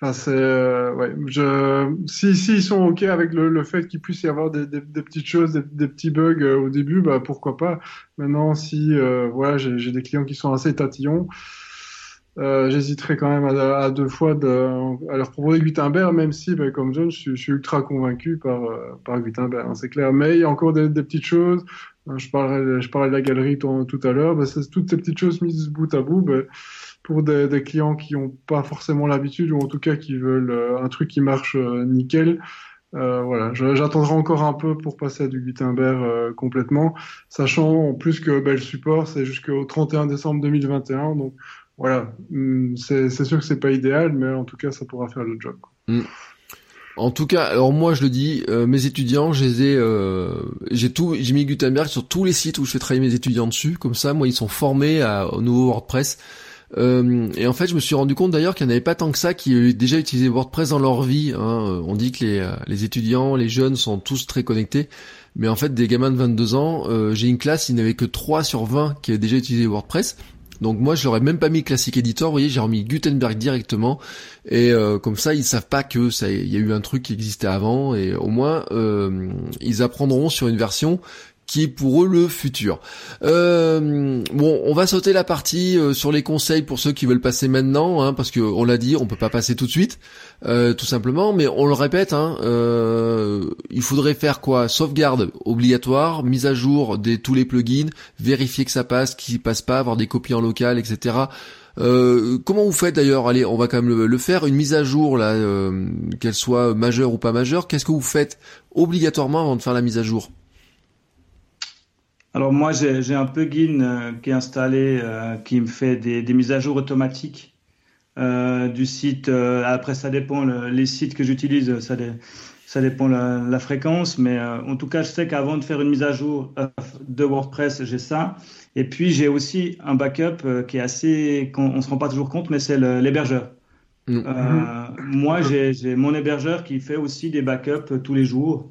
enfin c'est euh, ouais je si si ils sont ok avec le, le fait qu'il puisse y avoir des, des, petites choses des, des, petits bugs euh, au début bah pourquoi pas. Maintenant si euh, voilà j'ai des clients qui sont assez tatillons euh, j'hésiterais quand même à, à, deux fois de, à leur proposer Gutenberg, même si, ben, comme John, je, je, suis ultra convaincu par, par Gutenberg, hein, c'est clair. Mais il y a encore des, des petites choses. Hein, je parlais, je parlais de la galerie tout à l'heure. C'est toutes ces petites choses mises bout à bout. Ben, pour des, des, clients qui n'ont pas forcément l'habitude ou en tout cas qui veulent euh, un truc qui marche euh, nickel, euh, voilà, j'attendrai encore un peu pour passer à du Gutenberg euh, complètement, sachant en plus que ben, le support c'est jusqu'au 31 décembre 2021, donc voilà, hum, c'est sûr que c'est pas idéal, mais en tout cas ça pourra faire le job. Mmh. En tout cas, alors moi je le dis, euh, mes étudiants, j'ai euh, j'ai tout, j'ai mis Gutenberg sur tous les sites où je fais travailler mes étudiants dessus. Comme ça, moi ils sont formés au nouveau WordPress. Euh, et en fait, je me suis rendu compte d'ailleurs qu'il n'y en avait pas tant que ça qui avaient déjà utilisé WordPress dans leur vie. Hein. On dit que les, euh, les étudiants, les jeunes sont tous très connectés. Mais en fait, des gamins de 22 ans, euh, j'ai une classe, il n'y avait que 3 sur 20 qui avaient déjà utilisé WordPress. Donc moi je l'aurais même pas mis Classic Editor, vous voyez, j'ai remis Gutenberg directement. Et euh, comme ça ils savent pas que ça il y a eu un truc qui existait avant. Et au moins euh, ils apprendront sur une version qui est pour eux le futur. Euh, bon, on va sauter la partie euh, sur les conseils pour ceux qui veulent passer maintenant, hein, parce que on l'a dit, on peut pas passer tout de suite, euh, tout simplement. Mais on le répète, hein, il faudrait faire quoi? Sauvegarde obligatoire, mise à jour de tous les plugins, vérifier que ça passe, qu'il passe pas, avoir des copies en local, etc. Comment vous faites d'ailleurs? Allez, on va quand même le, faire. Une mise à jour, qu'elle soit majeure ou pas majeure, qu'est-ce que vous faites obligatoirement avant de faire la mise à jour? Alors moi, j'ai un plugin euh, qui est installé, euh, qui me fait des, des, mises à jour automatiques euh, du site. Après, ça dépend, le, les sites que j'utilise, ça, dé, ça dépend la, la fréquence. Mais en tout cas, je sais qu'avant de faire une mise à jour de WordPress, j'ai ça. Et puis, j'ai aussi un backup qui est assez, on se rend pas toujours compte, mais c'est l'hébergeur. Mmh. moi, j'ai mon hébergeur qui fait aussi des backups tous les jours.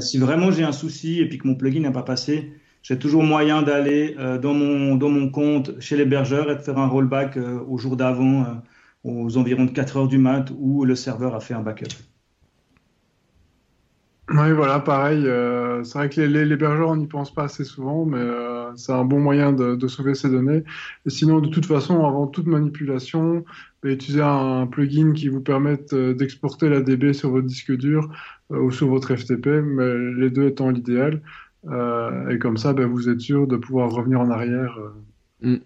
si vraiment j'ai un souci et puis que mon plugin n'a pas passé, j'ai toujours moyen d'aller euh, dans, mon, dans mon compte chez l'hébergeur et de faire un rollback euh, au jour d'avant, euh, aux environs de 4 heures du mat, où le serveur a fait un backup. Oui, voilà, pareil. C'est vrai que les, l'hébergeur, on n'y pense pas assez souvent, mais c'est un bon moyen de, sauver ces données. Et sinon, de toute façon, avant toute manipulation, bah, utilisez un plugin qui vous permette d'exporter la DB sur votre disque dur ou sur votre FTP, mais les deux étant l'idéal. Euh, et comme ça, bah, vous êtes sûr de pouvoir revenir en arrière. Mm.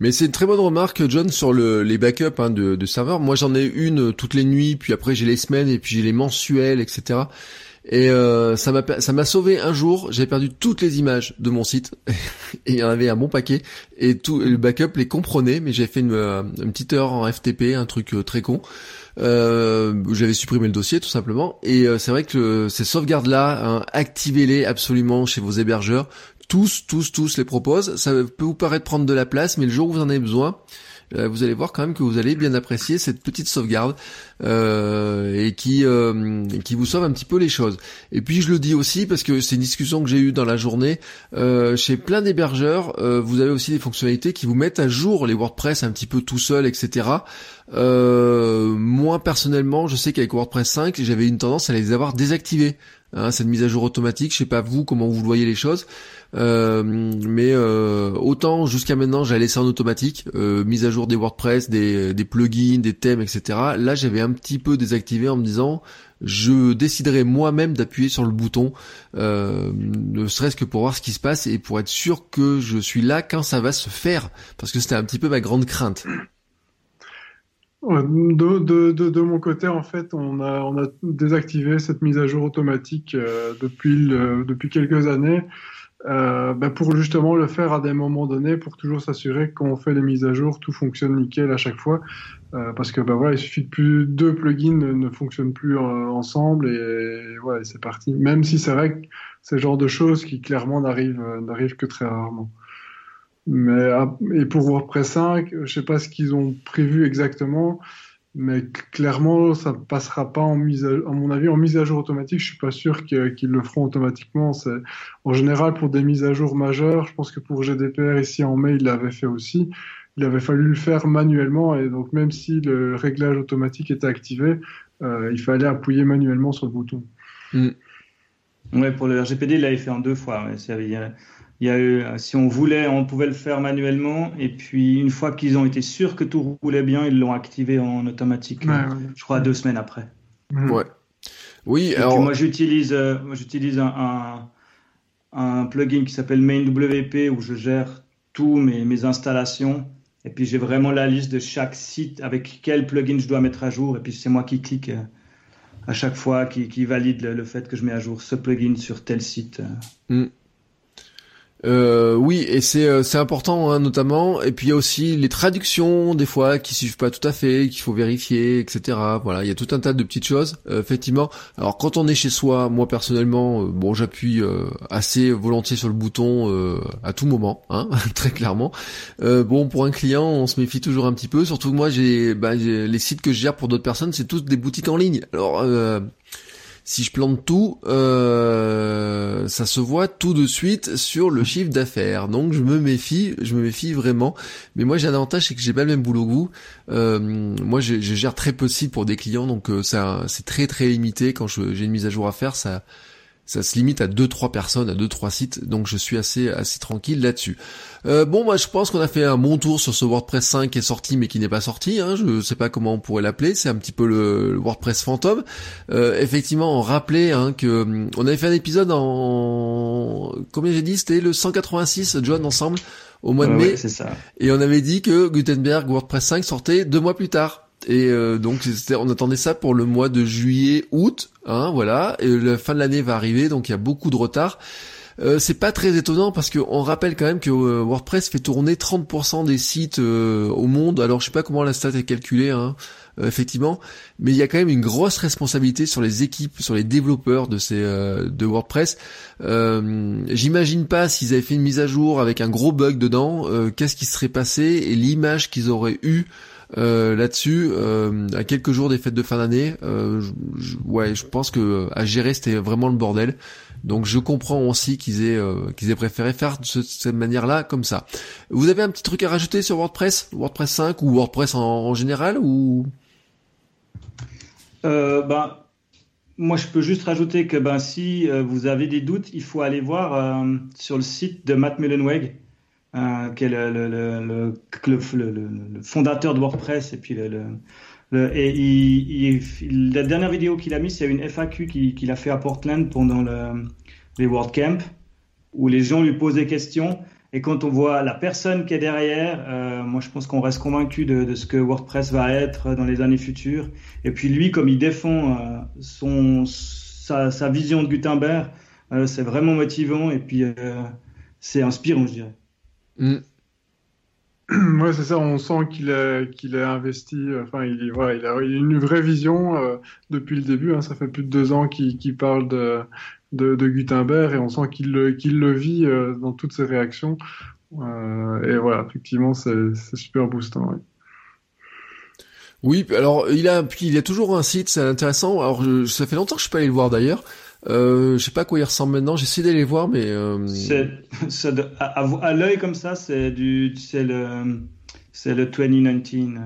Mais c'est une très bonne remarque, John, sur le, les backups hein, de, de serveurs. Moi, j'en ai une toutes les nuits, puis après j'ai les semaines, et puis j'ai les mensuels, etc. Et euh, ça m'a ça m'a sauvé un jour. J'ai perdu toutes les images de mon site <laughs> et il y en avait un bon paquet. Et tout le backup les comprenait, mais j'ai fait une, euh, une, petite heure en FTP, un truc euh, très con. Euh, j'avais supprimé le dossier tout simplement. Et c'est vrai que ces sauvegardes là, hein, activez-les absolument chez vos hébergeurs tous, tous, tous les proposent. Ça peut vous paraître prendre de la place, mais le jour où vous en avez besoin, euh, vous allez voir quand même que vous allez bien apprécier cette petite sauvegarde euh, et qui euh, qui vous sauve un petit peu les choses. Et puis je le dis aussi parce que c'est une discussion que j'ai eue dans la journée chez plein d'hébergeurs, vous avez aussi des fonctionnalités qui vous mettent à jour les WordPress un petit peu tout seul, etc. moi personnellement, je sais qu'avec WordPress 5, j'avais une tendance à les avoir désactivés. Hein, cette mise à jour automatique, je sais pas vous comment vous voyez les choses. Euh, mais euh, autant jusqu'à maintenant j'avais laissé en automatique, euh, mise à jour des WordPress, des, des plugins, des thèmes, etc. Là j'avais un petit peu désactivé en me disant je déciderai moi-même d'appuyer sur le bouton, ne serait-ce que pour voir ce qui se passe et pour être sûr que je suis là quand ça va se faire, parce que c'était un petit peu ma grande crainte. De, mon côté, en fait, on a, on désactivé cette mise à jour automatique depuis, depuis quelques années euh, ben pour justement le faire à des moments donnés, pour toujours s'assurer qu'on fait les mises à jour, tout fonctionne nickel à chaque fois. Euh, parce que ben voilà, il suffit que plus deux plugins ne, ne fonctionnent plus euh, ensemble et, voilà, c'est parti. Même si c'est vrai que c'est genre de choses qui clairement euh, n'arrivent que très rarement. Mais et pour WordPress 5, je sais pas ce qu'ils ont prévu exactement mais clairement, ça ne passera pas en mise à, à, mon avis, en mise à jour automatique. Je suis pas sûr qu'ils le feront automatiquement. C'est en général pour des mises à jour majeures. Je pense que pour GDPR ici en mai, il l'avait fait aussi. Il avait fallu le faire manuellement et donc même si le réglage automatique était activé, euh, il fallait appuyer manuellement sur le bouton. Mm. Ouais, pour le RGPD, il l'avait fait en deux fois. Ouais. Il y a eu, si on voulait, on pouvait le faire manuellement. Et puis, une fois qu'ils ont été sûrs que tout roulait bien, ils l'ont activé en automatique. Je crois deux semaines après. Ouais. Oui. alors... moi, j'utilise, euh, j'utilise un, un, un, plugin qui s'appelle MainWP où je gère tous mes, mes installations. Et puis, j'ai vraiment la liste de chaque site avec quel plugin je dois mettre à jour. Et puis, c'est moi qui clique euh, à chaque fois, qui, qui valide le, fait que je mets à jour ce plugin sur tel site. Mm. Euh, oui, et c'est euh, c'est important hein, notamment. Et puis il y a aussi les traductions des fois qui suivent pas tout à fait, qu'il faut vérifier, etc. Voilà, il y a tout un tas de petites choses. Euh, effectivement. Alors quand on est chez soi, moi personnellement, euh, bon, j'appuie assez volontiers sur le bouton à tout moment, hein, <laughs> très clairement. bon, pour un client, on se méfie toujours un petit peu. Surtout moi, j'ai bah, les sites que je gère pour d'autres personnes, c'est tous des boutiques en ligne. Alors si je plante tout, euh, ça se voit tout de suite sur le chiffre d'affaires. Donc je me méfie, je me méfie vraiment. Mais moi j'ai un avantage, c'est que j'ai pas le même boulot que vous. Euh, moi je, gère très peu de sites pour des clients, donc euh, c'est très très limité. Quand j'ai une mise à jour à faire, ça ça se limite à deux trois personnes, à deux trois sites, donc je suis assez assez tranquille là-dessus. Euh, bon, moi je pense qu'on a fait un bon tour sur ce WordPress 5 qui est sorti mais qui n'est pas sorti. Hein, je sais pas comment on pourrait l'appeler. C'est un petit peu le, WordPress fantôme. Euh, effectivement, on rappelait hein, que hum, on avait fait un épisode en combien j'ai dit? C'était le 186, John, ensemble au mois de mai. ça. Et on avait dit que Gutenberg WordPress 5 sortait deux mois plus tard. Et euh, donc on attendait ça pour le mois de juillet, août, hein, voilà. Et la fin de l'année va arriver, donc il y a beaucoup de retard. Euh, c'est pas très étonnant parce qu'on rappelle quand même que euh, WordPress fait tourner 30% des sites au monde. Alors je sais pas comment la stat est calculée, hein, effectivement, mais il y a quand même une grosse responsabilité sur les équipes, sur les développeurs de ces de WordPress. J'imagine pas s'ils avaient fait une mise à jour avec un gros bug dedans, qu'est-ce qui serait passé et l'image qu'ils auraient eu euh, là-dessus, euh, à quelques jours des fêtes de fin d'année, euh, ouais, je pense que à gérer c'était vraiment le bordel. Donc je comprends aussi qu'ils aient qu'ils aient préféré faire de cette manière-là, comme ça. Vous avez un petit truc à rajouter sur WordPress, WordPress 5 ou WordPress en, général ou? Ben moi, je peux juste rajouter que ben, si vous avez des doutes, il faut aller voir sur le site de Matt Mullenweg, qui est le, le, le, le, fondateur de WordPress et puis et il, la dernière vidéo qu'il a mise, c'est une FAQ qu'il a fait à Portland pendant le, les WordCamp, où les gens lui posent des questions. Et quand on voit la personne qui est derrière, euh, moi je pense qu'on reste convaincu de, de, ce que WordPress va être dans les années futures. Et puis lui, comme il défend euh, son, sa, sa, vision de Gutenberg, euh, c'est vraiment motivant et puis euh, c'est inspirant, je dirais. Mm. <clears throat> C'est ça. On sent qu'il a qu'il investi. Euh, enfin, il, a, une vraie vision euh, depuis le début. Hein, ça fait plus de deux ans qu'il parle de, Gutenberg et on sent qu'il le, vit euh, dans toutes ses réactions. et voilà, effectivement, c'est super boostant. Oui, alors il a il a toujours un site, c'est intéressant. Alors ça fait longtemps que je suis pas allé le voir d'ailleurs. Euh, je sais pas à quoi il ressemble maintenant. J'ai essayé d'aller voir, mais euh... c'est, à, à l'œil comme ça, c'est du, c'est le, c'est le 2019.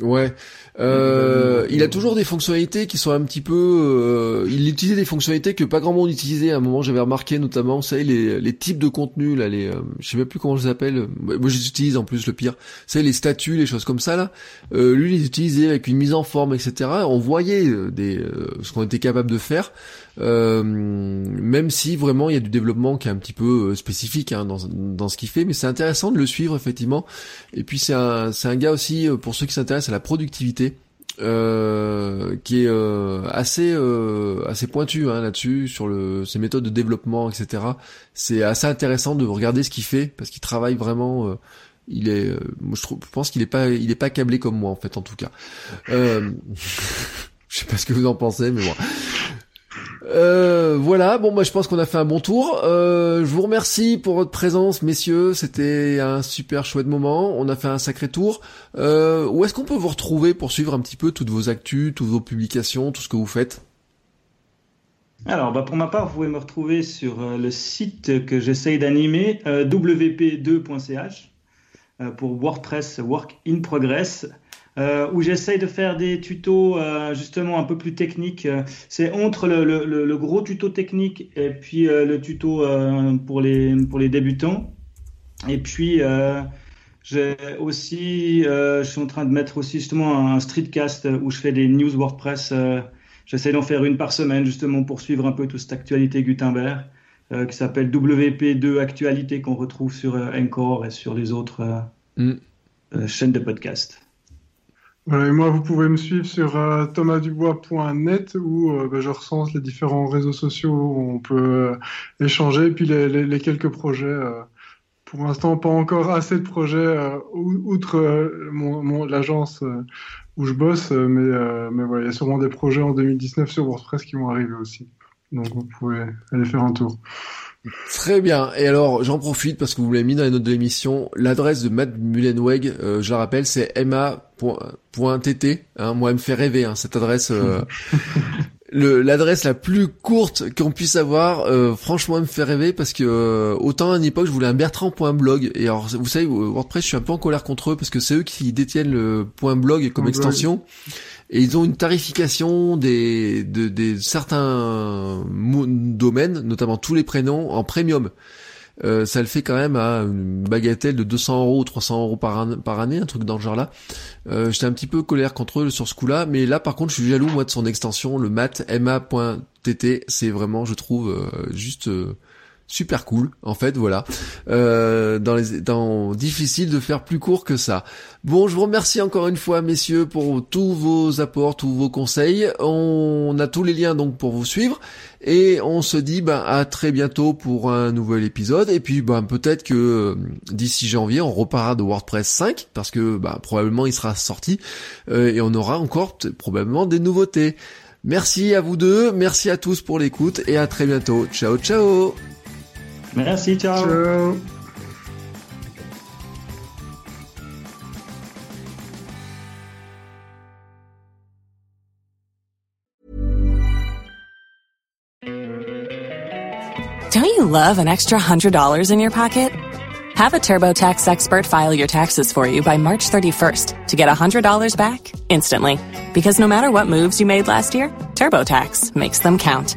Ouais, euh, il a toujours des fonctionnalités qui sont un petit peu. Euh, il utilisait des fonctionnalités que pas grand monde utilisait. À un moment, j'avais remarqué notamment, vous savez, les, les types de contenus là, les, euh, je sais même plus comment je les appelle. Moi, je les utilise en plus. Le pire, c'est les statuts, les choses comme ça là. Euh, lui, il les utilisait avec une mise en forme, etc. On voyait euh, des ce qu'on était capable de faire. Même si vraiment il y a du développement qui est un petit peu spécifique hein, dans, dans ce qu'il fait, mais c'est intéressant de le suivre effectivement. Et puis c'est un, c'est un gars aussi pour ceux qui s'intéressent à la productivité. Euh, qui est euh, assez euh, assez pointu hein, là-dessus sur le ses méthodes de développement etc c'est assez intéressant de regarder ce qu'il fait parce qu'il travaille vraiment il est je, trouve, je pense qu'il est pas il est pas câblé comme moi en fait en tout cas <laughs> je sais pas ce que vous en pensez mais bon euh, voilà, bon moi je pense qu'on a fait un bon tour. Euh, je vous remercie pour votre présence, messieurs. C'était un super chouette moment. On a fait un sacré tour. Euh, où est-ce qu'on peut vous retrouver pour suivre un petit peu toutes vos actus, toutes vos publications, tout ce que vous faites? Alors, bah pour ma part, vous pouvez me retrouver sur le site que j'essaye d'animer, euh, wp2.ch, pour WordPress Work in Progress euh, où j'essaye de faire des tutos euh, justement un peu plus techniques. Euh, c'est entre le, le, le, gros tuto technique et puis euh, le tuto pour, les, pour les débutants. Et puis, j'ai aussi, je suis en train de mettre aussi justement un streetcast où je fais des news WordPress. J'essaie d'en faire une par semaine justement pour suivre un peu toute cette actualité Gutenberg. qui s'appelle WP2 Actualité qu'on retrouve sur Encore et sur les autres mm. chaînes de podcast. Moi, vous pouvez me suivre sur euh, thomasdubois.net où euh, bah, je recense les différents réseaux sociaux où on peut euh, échanger, et puis les, quelques projets. Pour l'instant, pas encore assez de projets outre mon, l'agence où je bosse, mais, il y a sûrement des projets en 2019 sur WordPress qui vont arriver aussi. Donc vous pouvez aller faire un tour. Très bien. Et alors, j'en profite parce que vous l'avez mis dans les notes de l'émission. L'adresse de Matt Mullenweg, euh, je la rappelle, c'est ma.tt. Hein, moi, elle me fait rêver, hein, cette adresse. Euh, <laughs> l'adresse la plus courte qu'on puisse avoir, euh, franchement, elle me fait rêver parce que autant à une époque, je voulais un Bertrand.blog. Et alors, vous savez, WordPress, je suis un peu en colère contre eux parce que c'est eux qui détiennent le point .blog comme extension et ils ont une tarification des de, certains domaines, notamment tous les prénoms, en premium. Euh, ça le fait quand même à une bagatelle de 200 euros ou 300 euros par, par année, un truc dans le genre-là. Euh, J'étais un petit peu colère contre eux sur ce coup-là, mais là par contre je suis jaloux moi de son extension, le mat ma.tt, c'est vraiment je trouve euh, juste euh, super cool en fait voilà. Euh, dans les dans difficile de faire plus court que ça. Bon je vous remercie encore une fois messieurs pour tous vos apports tous vos conseils. On a tous les liens donc pour vous suivre. Et on se dit ben à très bientôt pour un nouvel épisode. Et puis ben peut-être que euh, d'ici janvier on reparlera de WordPress 5 parce que ben, probablement il sera sorti euh, et on aura encore probablement des nouveautés. Merci à vous deux, merci à tous pour l'écoute. Et à très bientôt. Ciao ciao Merci, ciao. ciao. Don't you love an extra $100 in your pocket? Have a TurboTax expert file your taxes for you by March 31st to get $100 back instantly. Because no matter what moves you made last year, TurboTax makes them count.